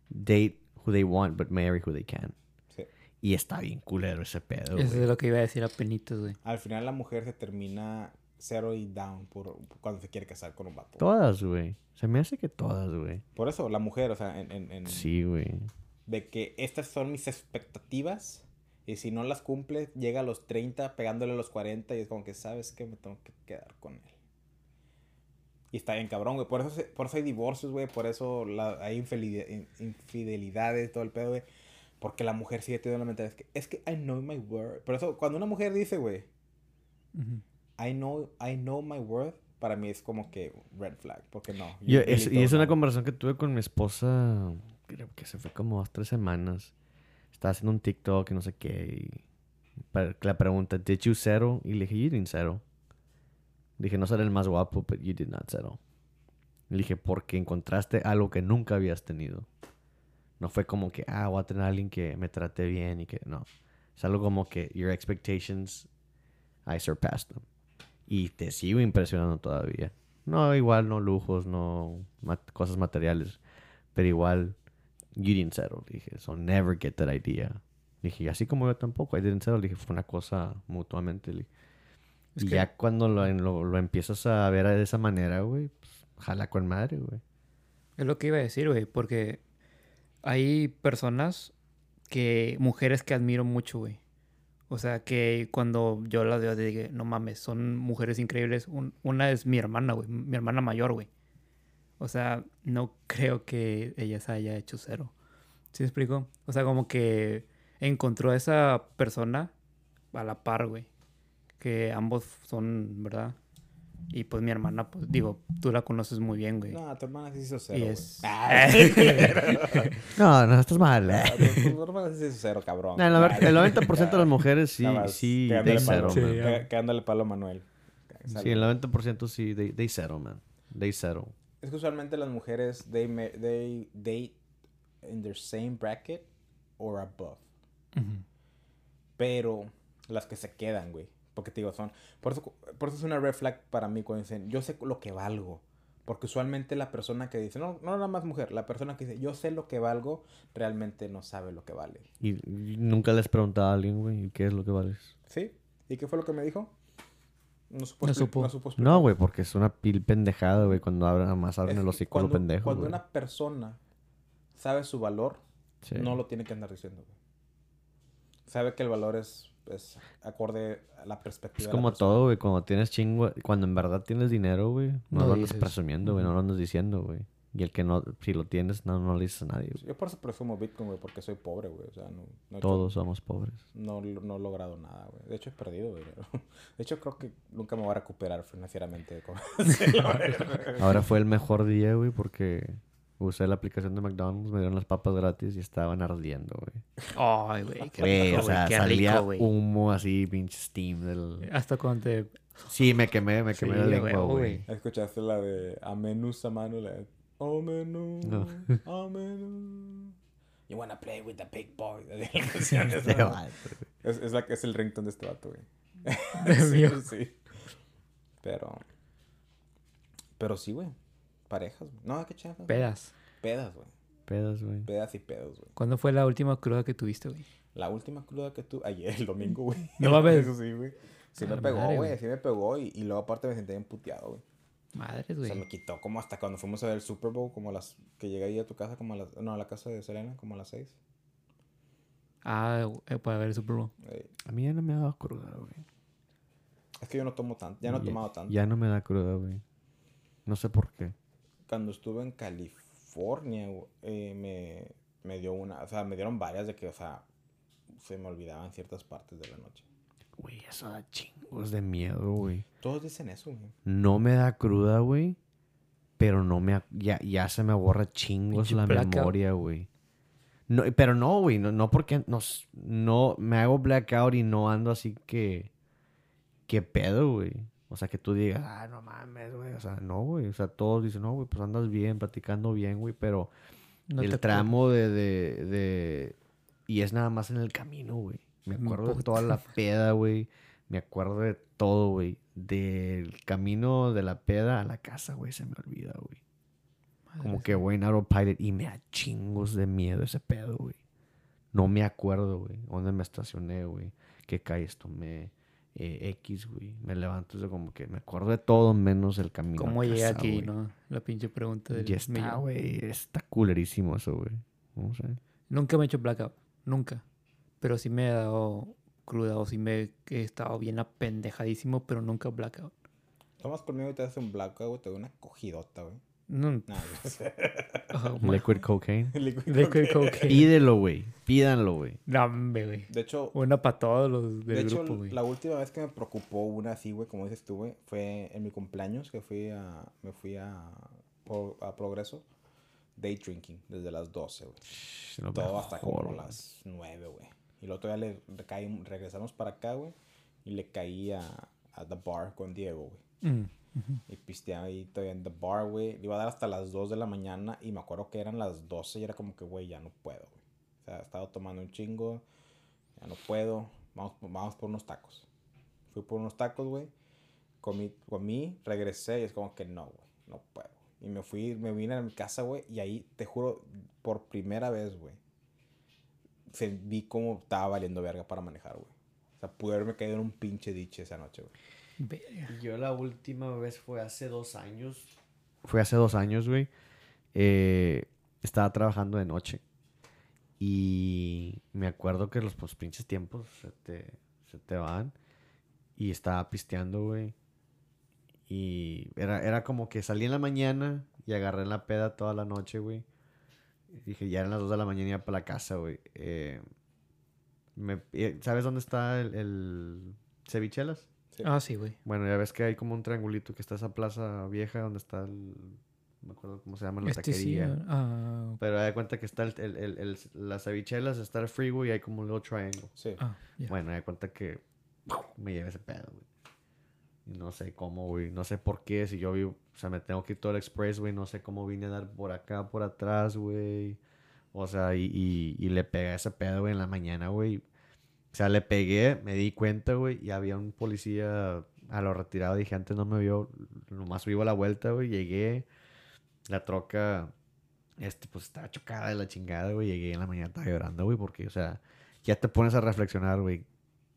date who they want, but marry who they can. Sí. Y está bien culero ese pedo, Eso güey. es lo que iba a decir a penitos, güey. Al final la mujer se termina cero y down por, cuando se quiere casar con un vato. Todas, güey. Se me hace que todas, güey. Por eso, la mujer, o sea, en, en, en- Sí, güey. de que estas son mis expectativas y si no las cumple, llega a los 30 pegándole a los 40 y es como que sabes que me tengo que quedar con él. Y está bien cabrón, güey. Por eso, por eso hay divorcios, güey. Por eso la- hay infidelidad- in- infidelidades, todo el pedo, güey. Porque la mujer sigue teniendo la mentalidad. Es que, es que I know my word. Por eso, cuando una mujer dice, güey, Ujú. I know, I know my worth, para mí es como que red flag. Porque no. Yo- es- y es una conversación que tuve con mi esposa, creo que se fue como dos, tres semanas. Estaba haciendo un TikTok y no sé qué. Y la pregunta, ¿Did you settle? Y le dije, You didn't settle. Dije, no seré el más guapo, but you did not settle. Le dije, porque encontraste algo que nunca habías tenido. No fue como que, ah, voy a tener a alguien que me trate bien y que no. Es algo como que your expectations, I surpassed them. Y te sigo impresionando todavía. No, igual, no lujos, no mat- cosas materiales. Pero igual, you didn't settle. Dije, so never get that idea. Dije, así como yo tampoco, I didn't settle. Dije, fue una cosa mutuamente. Es y que- ya cuando lo, lo, lo empiezas a ver de esa manera, güey, pues, jala con madre, güey. Es lo que iba a decir, güey, porque hay personas que, mujeres que admiro mucho, güey. O sea, que cuando yo las veo, digo, no mames, son mujeres increíbles. Un- una es mi hermana, güey, mi hermana mayor, güey. O sea, no creo que ella se haya hecho cero. ¿Sí me explico? O sea, como que encontró a esa persona a la par, güey. Que ambos son, ¿verdad? Y pues mi hermana, pues digo, tú la conoces muy bien, güey. No, tu hermana sí se hizo cero. Y güey. es- Ah, No, no, estás mal. Eh. tu, tu hermana sí se hizo cero, cabrón. No, el 90% de las mujeres sí, más sí, they settle, Sí, man. ya. Que- Quedándole palo a Manuel. Sí, el 90% sí, they, they settle, man. They settle. Es que usualmente las mujeres, they, they date in their same bracket or above. Pero las que se quedan, güey. Porque te digo, son... Por eso, por eso es una red flag para mí cuando dicen, yo sé lo que valgo. Porque usualmente la persona que dice, no, no nada más mujer, la persona que dice, yo sé lo que valgo, realmente no sabe lo que vale. Y, y nunca les preguntado a alguien, güey, ¿qué es lo que vales? ¿Sí? ¿Y qué fue lo que me dijo? No supo. No supo. No, supo explicar. No, güey, porque es una pil pendejada, güey, cuando abren, más abren Es el hocico cuando, lo pendejo, Cuando güey. una persona sabe su valor, Sí. no lo tiene que andar diciendo, güey. Sabe que el valor es, es acorde a la perspectiva. Es de la como todo, güey, cuando tienes chingo, cuando en verdad tienes dinero, güey, no, No lo andas presumiendo, güey, no lo andas diciendo, güey. Y el que no, si lo tienes, no, no le dices a nadie, güey. Yo por eso presumo Bitcoin, güey, porque soy pobre, güey. O sea, no, no he hecho- Todos somos pobres. no, no he logrado nada, güey. De hecho, he perdido dinero. De hecho, creo que nunca me voy a recuperar financieramente. como- Ahora fue el mejor día, güey, porque usé la aplicación de McDonald's, me dieron las papas gratis y estaban ardiendo, güey. Ay, güey, qué Güey, rico, o sea, qué salía rico, güey. humo así, pinche steam del... Hasta cuando te... Sí, me quemé, me quemé Sí, la a lengua, güey. ¿Escuchaste la de Amenu Samanu? La de Amenu, No. Amenu. You wanna play with the big boy. La canción esa, Este es, es, la, es el ringtone de este vato, güey. Sí, mío. sí. Pero. Pero sí, güey. Parejas, güey. No, qué chafa. Pedas. Pedas, güey. Pedas, güey. Pedas y pedos, güey. ¿Cuándo fue la última cruda que tuviste, güey? La última cruda que tú. Ayer, el domingo, güey. No mames. Eso sí, güey. Sí A me pegó, güey. güey. Sí me pegó. Y, y luego, aparte, me sentí bien puteado, güey. Madres, Se me güey. quitó como hasta cuando fuimos a ver el Super Bowl, como a las. Que llegué ahí a tu casa, como a las. No, a la casa de Selena, como a las seis. Ah, eh, para ver el Super Bowl. Eh, A mí ya no me ha dado cruda, güey. es que yo no tomo tanto. Ya no he tomado tanto. Ya no me da cruda, güey. No sé por qué. Cuando estuve en California, eh, me, me dio una. O sea, me dieron varias de que, o sea, se me olvidaban ciertas partes de la noche. Güey, eso da chingos de miedo, güey. Todos dicen eso, güey. No me da cruda, güey. Pero no me... Ya, ya se me borra chingos Pinche la blackout. memoria, güey. No, pero no, güey. No, no porque... No, no... Me hago blackout y no ando así que... ¿Qué pedo, güey? O sea, que tú digas... Ah, no mames, güey. O sea, no, güey. O sea, todos dicen... No, güey, pues andas bien, platicando bien, güey. Pero No el tramo de, de, de... Y es nada más en el camino, güey. Me acuerdo de toda la peda, güey. Me acuerdo de todo, güey. Del camino de la peda a la casa, güey. Se me olvida, güey. Como que voy en autopilot y me da chingos de miedo ese pedo, güey. No me acuerdo, güey. ¿Dónde me estacioné, güey? ¿Qué calles tomé? Eh, X, güey. Me levanto, o como que me acuerdo de todo menos el camino. a ¿Cómo llegué aquí, güey. no? La pinche pregunta del Ya está, güey. Está culerísimo eso, güey. No sé. Nunca me he hecho blackout. Nunca. Pero sí me he dado cruda o sí me he estado bien apendejadísimo, pero nunca blackout. Tomas conmigo y te haces un blackout, güey. Te doy una cogidota, güey. No, Nah, oh, Liquid cocaine. liquid Liquid cocaine. cocaine. Pídelo, güey. Pídanlo, güey. No, hombre, güey. De hecho, Una para todos los de del hecho grupo, güey. la última vez que me preocupó una así, güey, como dices tú, güey, fue en mi cumpleaños que fui a, me fui a, a Progreso, day drinking, desde las 12, güey. Todo hasta como las 9, güey. Y luego todavía le recaí- regresamos para acá, güey, y le caí a, a The Bar con Diego, güey. Mm, ujú. Y pisteaba ahí todavía en The Bar, güey. Le iba a dar hasta las 2 de la mañana y me acuerdo que eran las 12 y era como que, güey, ya no puedo, güey. O sea, estaba tomando un chingo, ya no puedo. Vamos, vamos por unos tacos. Fui por unos tacos, güey. Comí, comí, regresé y es como que no, güey, no puedo. Y me fui, me vine a mi casa, güey, y ahí, te juro, por primera vez, güey, vi cómo estaba valiendo verga para manejar, güey. O sea, pude haberme caído en un pinche diche esa noche, güey. Verga. Yo la última vez fue hace dos años. Fue hace dos años, güey. Eh, estaba trabajando de noche. Y me acuerdo que los pues, pinches tiempos se te, se te van. Y estaba pisteando, güey. Y era, era como que salí en la mañana y agarré la peda toda la noche, güey. Dije, ya eran las 2 de la mañana y iba para la casa, güey. Eh, me- eh, ¿Sabes dónde está el, el cevichelas? Sí. Ah, sí, güey. Bueno, ya ves que hay como un triangulito que está esa plaza vieja donde está el... No me acuerdo cómo se llama la Este sí. taquería. Ah, Pero da cuenta que está el, el, el- el- las cevichelas, está el freeway y hay como un little triangle. Sí. ah, ya. Bueno, da cuenta que me lleva ese pedo, güey. Y no sé cómo, güey. No sé por qué. Si yo vivo... O sea, me tengo que ir todo el express, güey. No sé cómo vine a dar por acá, por atrás, güey. O sea, y, y, y le pegué ese pedo, güey, en la mañana, güey. O sea, le pegué, me di cuenta, güey, y había un policía a lo retirado. Dije, antes no me vio, nomás vivo a la vuelta, güey. Llegué, la troca, este, pues estaba chocada de la chingada, güey. Llegué en la mañana, estaba llorando, güey, porque, o sea, ya te pones a reflexionar, güey.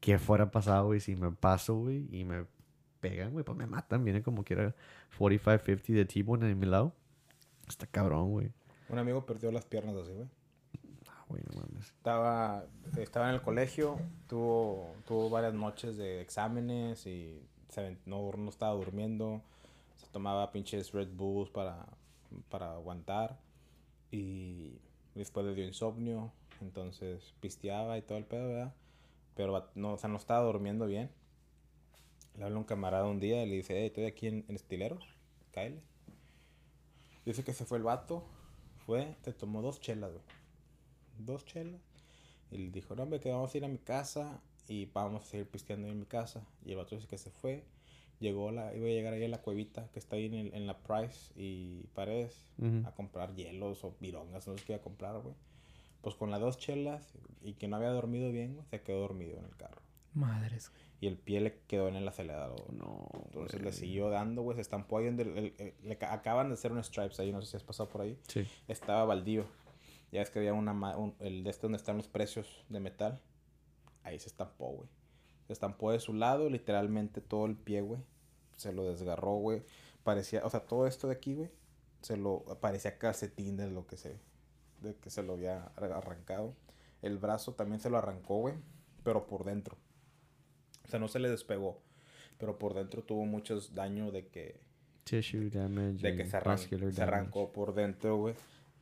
¿Qué fuera pasado, güey, si me paso, güey, y me pegan, güey? Pues me matan, vienen como quiera 45, 50 de T-Bone en mi lado. Está cabrón, güey. Un amigo perdió las piernas así, güey. Estaba, estaba en el colegio, tuvo, tuvo varias noches de exámenes y se no, no estaba durmiendo. Se tomaba pinches Red Bulls para, para aguantar. Y después le dio insomnio. Entonces pisteaba y todo el pedo, ¿verdad? Pero no, o sea, no estaba durmiendo bien. Le habla un camarada un día y le dice, hey, estoy aquí en, en Estileros. Dice que se fue el vato, fue, te tomó dos chelas, güey dos chelas. Y le dijo, no, hombre, que vamos a ir a mi casa y vamos a seguir pisteando en mi casa. Y el vato dice que se fue. Llegó la, iba a llegar ahí a la cuevita que está ahí en, el- en la Price y Paredes Ujú. a comprar hielos o virongas, no sé qué iba a comprar, güey. Pues con las dos chelas y que no había dormido bien, güey, se quedó dormido en el carro. Madres, güey. Y el pie le quedó en el acelerador. No, Entonces le siguió dando, güey, se estampó ahí donde el- el- le ca- acaban de hacer un stripes ahí, no sé si has pasado por ahí Sí. estaba baldío. Ya ves que había una, un- el de este donde están los precios de metal. Ahí se estampó, güey. Se estampó de su lado, literalmente todo el pie, güey. Se lo desgarró, güey. Parecía, o sea, todo esto de aquí, güey. Se lo, parecía calcetín de lo que se, de que se lo había ar- arrancado. El brazo también se lo arrancó, güey. Pero por dentro. O sea, no se le despegó. Pero por dentro tuvo muchos daños de que Tissue damage. de que se, arran- se damage. arrancó por dentro, güey.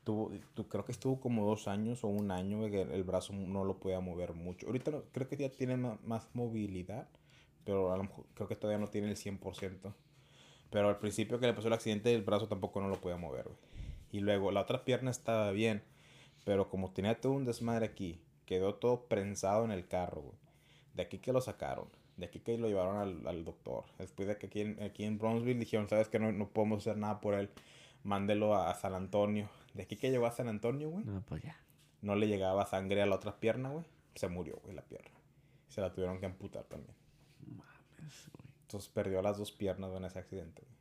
Tuvo, tu- creo que estuvo como dos años o un año, que el brazo no lo podía mover mucho. Ahorita no- creo que ya tiene ma- más, movilidad, pero a lo mejor creo que todavía no tiene el 100%. Pero al principio que le pasó el accidente, el brazo tampoco no lo podía mover, güey. Y luego la otra pierna estaba bien, pero como tenía todo un desmadre aquí, quedó todo prensado en el carro, güey. De aquí que lo sacaron, de aquí que lo llevaron al, al doctor. Después de que aquí en, aquí en Bronzeville dijeron, sabes que no, no podemos hacer nada por él, mándelo a, a San Antonio. De aquí que llegó a San Antonio, güey, No, pues ya. no le llegaba sangre a la otra pierna, güey. Se murió, güey, la pierna. Se la tuvieron que amputar también. Entonces perdió las dos piernas güey, en ese accidente, güey.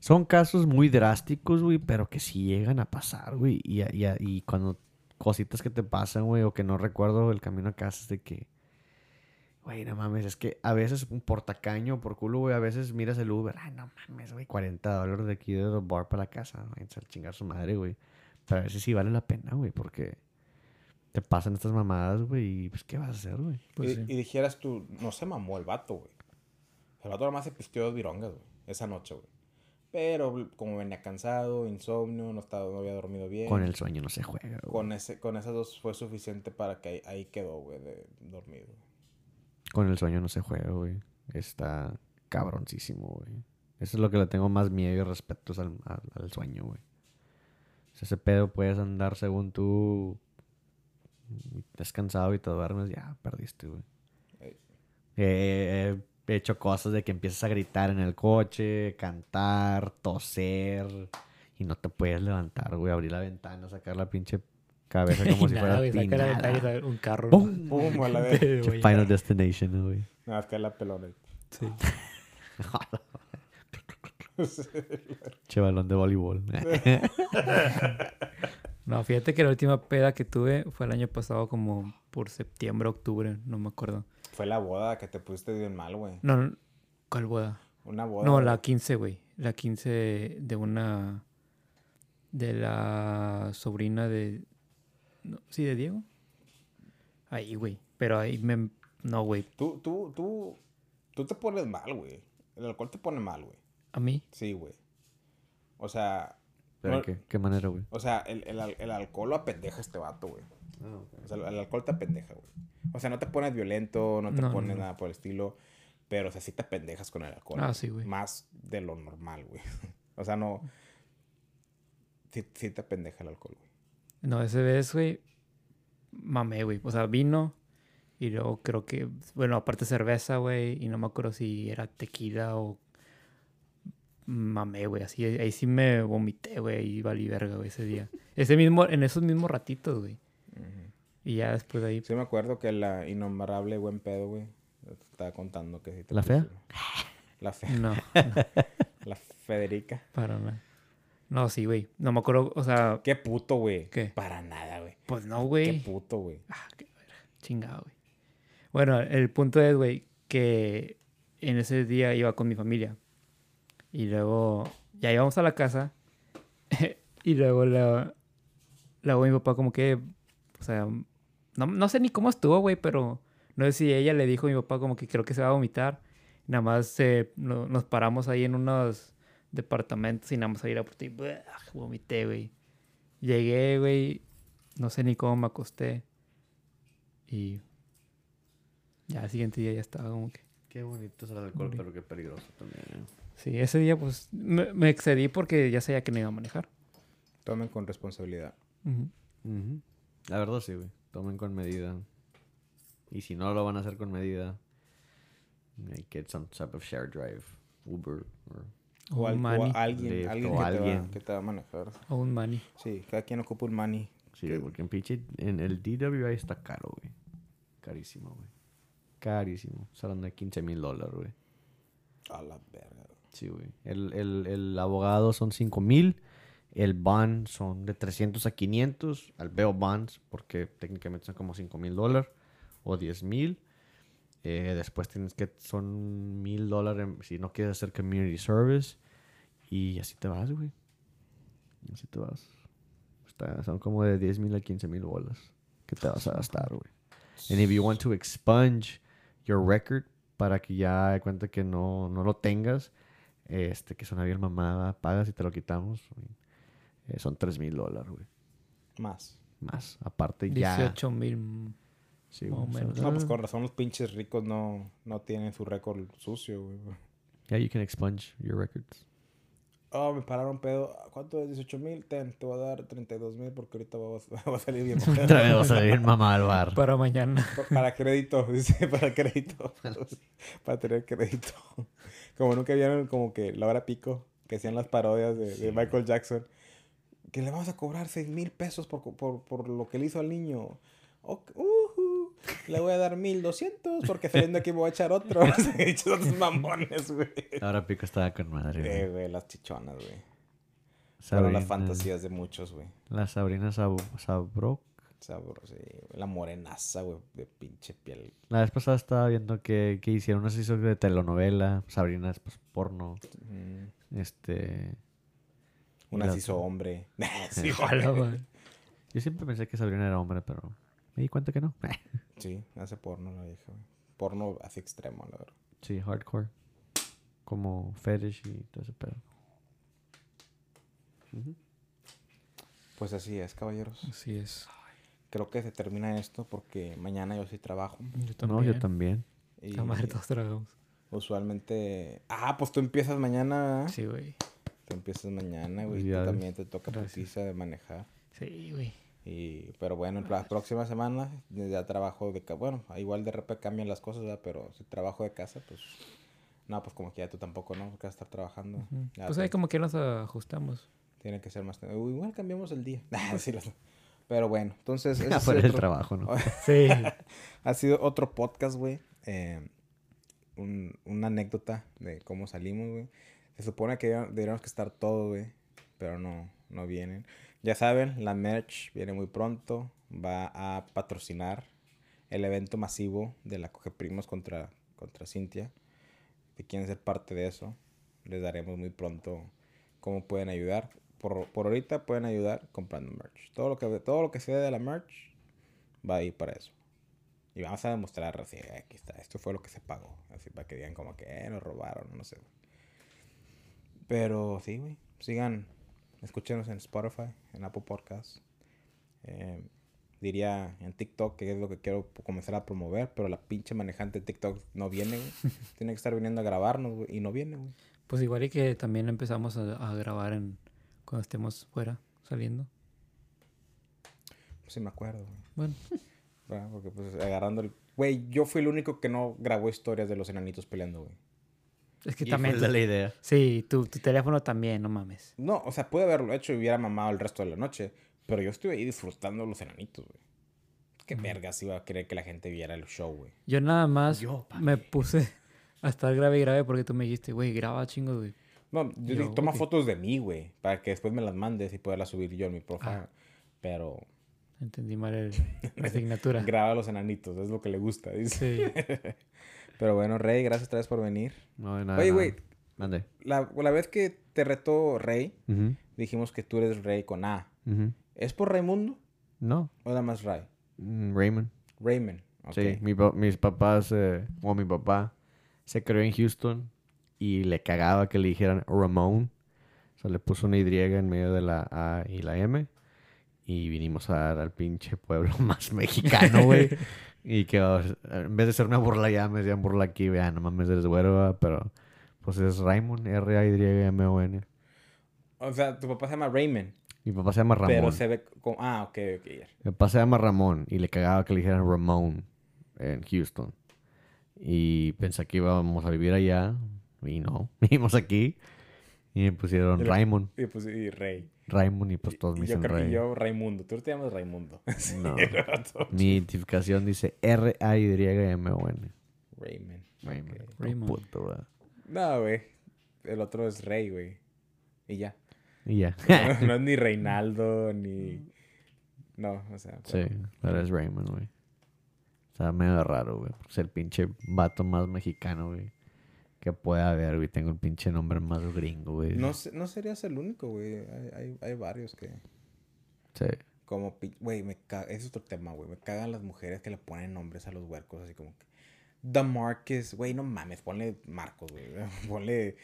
Son casos muy drásticos, güey, pero que sí llegan a pasar, güey. Y, y, y cuando cositas que te pasan, güey, o que no recuerdo el camino a casa, es de que, güey, no mames, es que a veces por tacaño, por culo, güey, a veces miras el Uber, ay, no mames, güey, 40 dólares de aquí de The Bar para la casa, güey, a chingar su madre, güey. Pero a veces sí vale la pena, güey, porque te pasan estas mamadas, güey, y pues, ¿qué vas a hacer, güey? Pues y, sí. y dijeras tú, no se mamó el vato, güey. El vato nada más se pisteó dos virongas, güey, esa noche, güey. Pero como venía cansado, insomnio, no, estaba, no había dormido bien. Con el sueño no se juega, güey. Con, ese, con esas dos fue suficiente para que ahí, ahí quedó, güey, de dormido. Con el sueño no se juega, güey. Está cabroncísimo, güey. Eso es lo que le tengo más miedo y respeto es al, al- al sueño, güey. Si ese pedo puedes andar según tú descansado y te duermes, ya perdiste, güey. Ey. Eh, he hecho cosas de que empiezas a gritar en el coche, cantar, toser y no te puedes levantar, güey. Abrir la ventana, sacar la pinche cabeza como si fuera saca la ventana un carro. ¡Pum! Pum, a la ya. Final Destination, güey. Nada, más que la pelona. Sí. Che balón de voleibol. No, fíjate que la última peda que tuve fue el año pasado como por septiembre, octubre, no me acuerdo. Fue la boda que te pusiste bien mal, güey. No, no, ¿cuál boda? Una boda. No, la 15, güey. La 15 de una... De la sobrina de... no, sí, de Diego. Ahí, güey. Pero ahí me... No, güey. Tú, tú, tú, tú te pones mal, güey. El alcohol te pone mal, güey. A mí. Sí, güey. O sea, ¿Pero no- qué, qué manera, güey? o sea, el, el, el alcohol lo apendeja a este vato, güey. O sea, el alcohol te apendeja, güey. O sea, no te pones violento, no te no, pones no. nada por el estilo. Pero, o sea, sí te pendejas con el alcohol. Ah, sí, güey. Más de lo normal, güey. O sea, no... Sí, sí te pendeja el alcohol, güey. No, ese vez, güey, mamé, güey. O sea, vino y luego creo que, bueno, aparte cerveza, güey, y no me acuerdo si era tequila o mamé, güey. Así, ahí sí me vomité, güey, y valí verga, güey, ese día. Ese mismo, en esos mismos ratitos, güey. Y ya después de ahí, Sí me acuerdo que la innombrable buen pedo, güey, estaba contando que sí te ¿La fea? La fea. no, no, La Federica. para nada. No, sí, güey. No me acuerdo, o sea, Qué puto, güey. ¿Qué? Para nada, güey. pues no, Qué güey. puto, güey. Ah, qué verga. Chingado, güey. Bueno, el punto es, güey, que en ese día iba con mi familia. Y luego ya íbamos a la casa. y luego la, luego mi papá como que, o sea, no, no sé ni cómo estuvo, güey, pero no sé si ella le dijo a mi papá como que creo que se va a vomitar. Nada más eh, no- nos paramos ahí en unos departamentos y nada más a ir a por ti. Vomité, güey. Llegué, güey. No sé ni cómo me acosté. Y ya al siguiente día ya estaba como que... Qué bonito es el alcohol, pero qué peligroso también. ¿eh? Sí, ese día pues me, me excedí porque ya sabía que no iba a manejar. Tomen con responsabilidad. La verdad sí, güey. Tomen con medida. Y si no lo van a hacer con medida, it some type of share drive, Uber, or O, O al- un o mani. alguien, Lyft, alguien, o que, Te va, que te va a manejar. O un mani. Sí, cada quien ocupa un money. Sí, porque en pinche, en el DWI está caro, güey. Carísimo, güey. Carísimo. Salen de 15 mil dólares, güey. A la verga. Sí, güey. El, el, el abogado son 5 mil. El bond son de 300 a 500. Al veo bonds, porque técnicamente son como 5 mil dólares o 10 mil. Eh, después tienes que, son mil dólares si no quieres hacer community service. Y así te vas, güey. Así te vas. Está- son como de 10 mil a 15 mil bolas que te vas a gastar, güey. And if you want to expunge your record para que ya de cuenta que no, no lo tengas, este, que suena bien mamada, pagas y te lo quitamos. Eh, son 3 mil dólares, güey. Más. Más. Aparte ya. 18 mil. Sí, más o güey, menos. son- No, pues con razón los pinches ricos no, no tienen su récord sucio, güey. Yeah, you can expunge your records. Oh, me pararon pedo. ¿Cuánto es? 18 mil. Ten, te voy a dar 32 mil porque ahorita va a, va salir bien. Otra vez vas a ir mamá al bar. Para mañana. Pa- Para crédito, dice, para crédito. para tener crédito. Como nunca vieron como que la hora pico, que hacían las parodias de, de Michael Jackson. Que le vamos a cobrar 6 mil pesos por, por, por lo que le hizo al niño. Ujú, Le voy a dar 1200 porque saliendo aquí me voy a echar otro. Otros mamones, güey. Ahora Pico estaba con madre, güey. güey, las chichonas, güey. Fueron las fantasías de muchos, güey. La Sabrina Sab Sabrok. Sabroso, sí, güey. La morenaza, güey, de pinche piel. La vez pasada estaba viendo que, que hicieron una sesión de telenovela. Sabrina es pues, porno. Mm, Este. Una se hizo hombre. sí, Ojalá, güey. Yo siempre pensé que Sabrina era hombre, pero me di cuenta que no. Sí, hace porno la vieja, güey. Porno así extremo, la verdad. sí, hardcore. Como fetish y todo ese pedo. Pues así es, caballeros. Así es. Creo que se termina esto porque mañana yo sí trabajo. Yo también. No, yo también. Y La madre todos trabajamos. usualmente... Ah, pues tú empiezas mañana. Sí, güey. Tú empiezas mañana, güey. Tú también te toca precisa de manejar. Sí, güey. Y, pero bueno, la próxima semana ya trabajo de casa. Bueno, igual de repente cambian las cosas, ¿verdad? pero si trabajo de casa, pues. No, pues como que ya tú tampoco, ¿no? Porque vas a estar trabajando. Ya Pues ahí como que nos ajustamos. Tiene que ser más. Igual cambiamos el día. Sí, lo- Pero bueno, entonces. ese del otro- trabajo, ¿no? Sí. ha sido otro podcast, güey. Eh, un- una anécdota de cómo salimos, güey. Se supone que deberíamos deberíamos que estar todos, güey. Pero no, no vienen. Ya saben, la merch viene muy pronto. Va a patrocinar el evento masivo de la Coge Primos contra, contra Cintia. Si quieren ser parte de eso, les daremos muy pronto cómo pueden ayudar. Por, por ahorita pueden ayudar comprando merch. Todo lo que todo lo que sea de la merch va a ir para eso. Y vamos a demostrar así, aquí está, esto fue lo que se pagó. Así para que digan como que eh, nos robaron, no sé. Pero sí, güey. Sigan, escúchenos en Spotify, en Apple Podcasts. Eh, diría en TikTok, que es lo que quiero comenzar a promover, pero la pinche manejante de TikTok no viene, güey. Tiene que estar viniendo a grabarnos, güey, y no viene, güey. Pues igual y que también empezamos a, a grabar en cuando estemos fuera, saliendo. Pues sí me acuerdo, güey. Bueno, ¿verdad? Porque pues agarrando el... Güey, yo fui el único que no grabó historias de los enanitos peleando, güey. Es que Y también... fue la idea. Sí, tu, tu teléfono también, no mames. No, o sea, pude haberlo hecho y hubiera mamado el resto de la noche. Pero yo estuve ahí disfrutando los enanitos, güey. Qué vergas iba a querer que la gente viera el show, güey. Yo nada más Yo, me puse a estar grave y grave porque tú me dijiste, güey, graba chingos, güey. No, yo, Yo, dije, toma ok. fotos de mí, güey. Para que después me las mandes y poderlas subir yo en mi profile. Ah. Pero Entendí mal el- la asignatura. graba a los enanitos, es lo que le gusta, dice. Sí. Pero bueno, Rey, gracias otra vez por venir. No, de nada. Oye, güey, Mande. la, la vez que te retó Rey, Ujú, dijimos que tú eres Rey con A. ujú. ¿Es por Raimundo No, o nada más Ray? mm, Raymond. Raymond. ok. Sí, mi mis papás, eh, o mi papá, se crió en Houston y le cagaba que le dijeran Ramón. O sea, le puso una Y en medio de la A y la M. Y vinimos a dar al pinche pueblo más mexicano, güey. y que o sea, en vez de ser una burla allá, me decían burla aquí, vean, no mames, eres güero, ¿verdad? pero pues es Raymond, R-A-Y-M-O-N. O sea, tu papá se llama Raymond. Mi papá se llama Ramón. Pero se ve como... Ah, ok, ok. ya. Mi papá se llama Ramón y le cagaba que le dijeran Ramón en Houston. Y pensé que íbamos a vivir allá y no, vivimos aquí. Y me pusieron Y lo- Raymond, Y pues, y Rey. Raymond y pues todos me Y yo dicen creo que Ray. yo Raimundo. Tú te llamas Raimundo. No. Mi identificación dice R-A-Y-M-O-N. Raymond. Raymond. Raymond. No, güey. El otro es Rey, güey. Y ya. Y ya. No, no es ni Reinaldo, ni... No, o sea... sí, pero es Raymond, güey. O sea, medio raro, güey. Es el pinche vato más mexicano, güey. Que pueda haber, güey. Tengo el pinche nombre más gringo, güey. No, se- no serías el único, güey. Hay, hay, hay varios que... Sí. Como... Güey, me caga... Ese es otro tema, güey. Me cagan las mujeres que le ponen nombres a los huercos así como que... The Marcus. Güey, no mames. Ponle Marcos, güey. Ponle...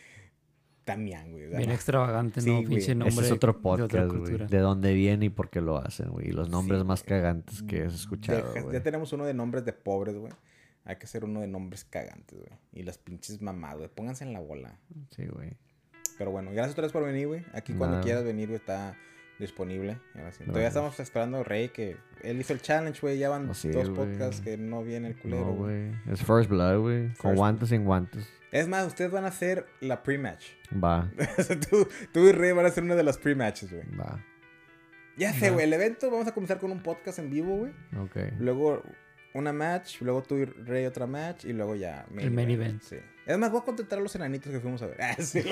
Damián, güey. Bien no. extravagante, Sí, ¿no? güey. Pinche nombre Ese es otro de otra podcast, güey. De dónde viene y por qué lo hacen, güey. Y los nombres Sí, más güey. cagantes que has escuchado, Ya, güey. ya tenemos uno de nombres de pobres, güey. Hay que hacer uno de nombres cagantes, güey. Y las pinches mamadas, güey. Pónganse en la bola. Sí, güey. Pero bueno, gracias otra vez por venir, güey. Aquí cuando quieras venir, güey, está disponible. Todavía estamos esperando a Rey, que él hizo el challenge, güey. Ya van Así dos es, podcasts que no viene el culero, No, güey. Es First Blood, güey. Con guantes sin guantes. es más, ustedes van a hacer la pre-match. Va, tú, tú y Rey van a hacer una de las pre-matches, güey. va. Ya sé, güey. El evento vamos a comenzar con un podcast en vivo, güey. Ok. Luego una match, luego tú y Rey otra match y luego ya El main event. Sí. Es más, voy a contratar a los enanitos que fuimos a ver. Ah, sí.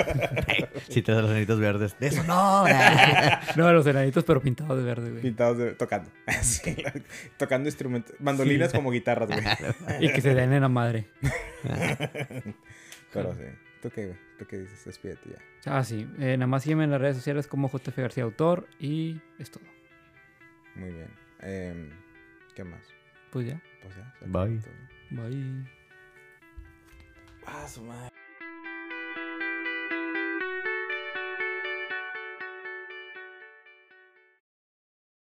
si te los anitos verdes. De eso no. No, los enanitos, pero pintados de verde, güey. Pintados de, tocando. Sí, tocando instrumentos. Mandolinas como guitarras, güey. Y que se den en la madre. Pero sí. ¿Tú qué, güey? ¿Tú qué dices? Despídete ya. Ah, sí. Eh, nada más sígueme en las redes sociales como JF García Autor y es todo. Muy bien. Em, ¿Qué más? Pues ya. Pues ya. Bye. todo. Bye. Ah, su madre.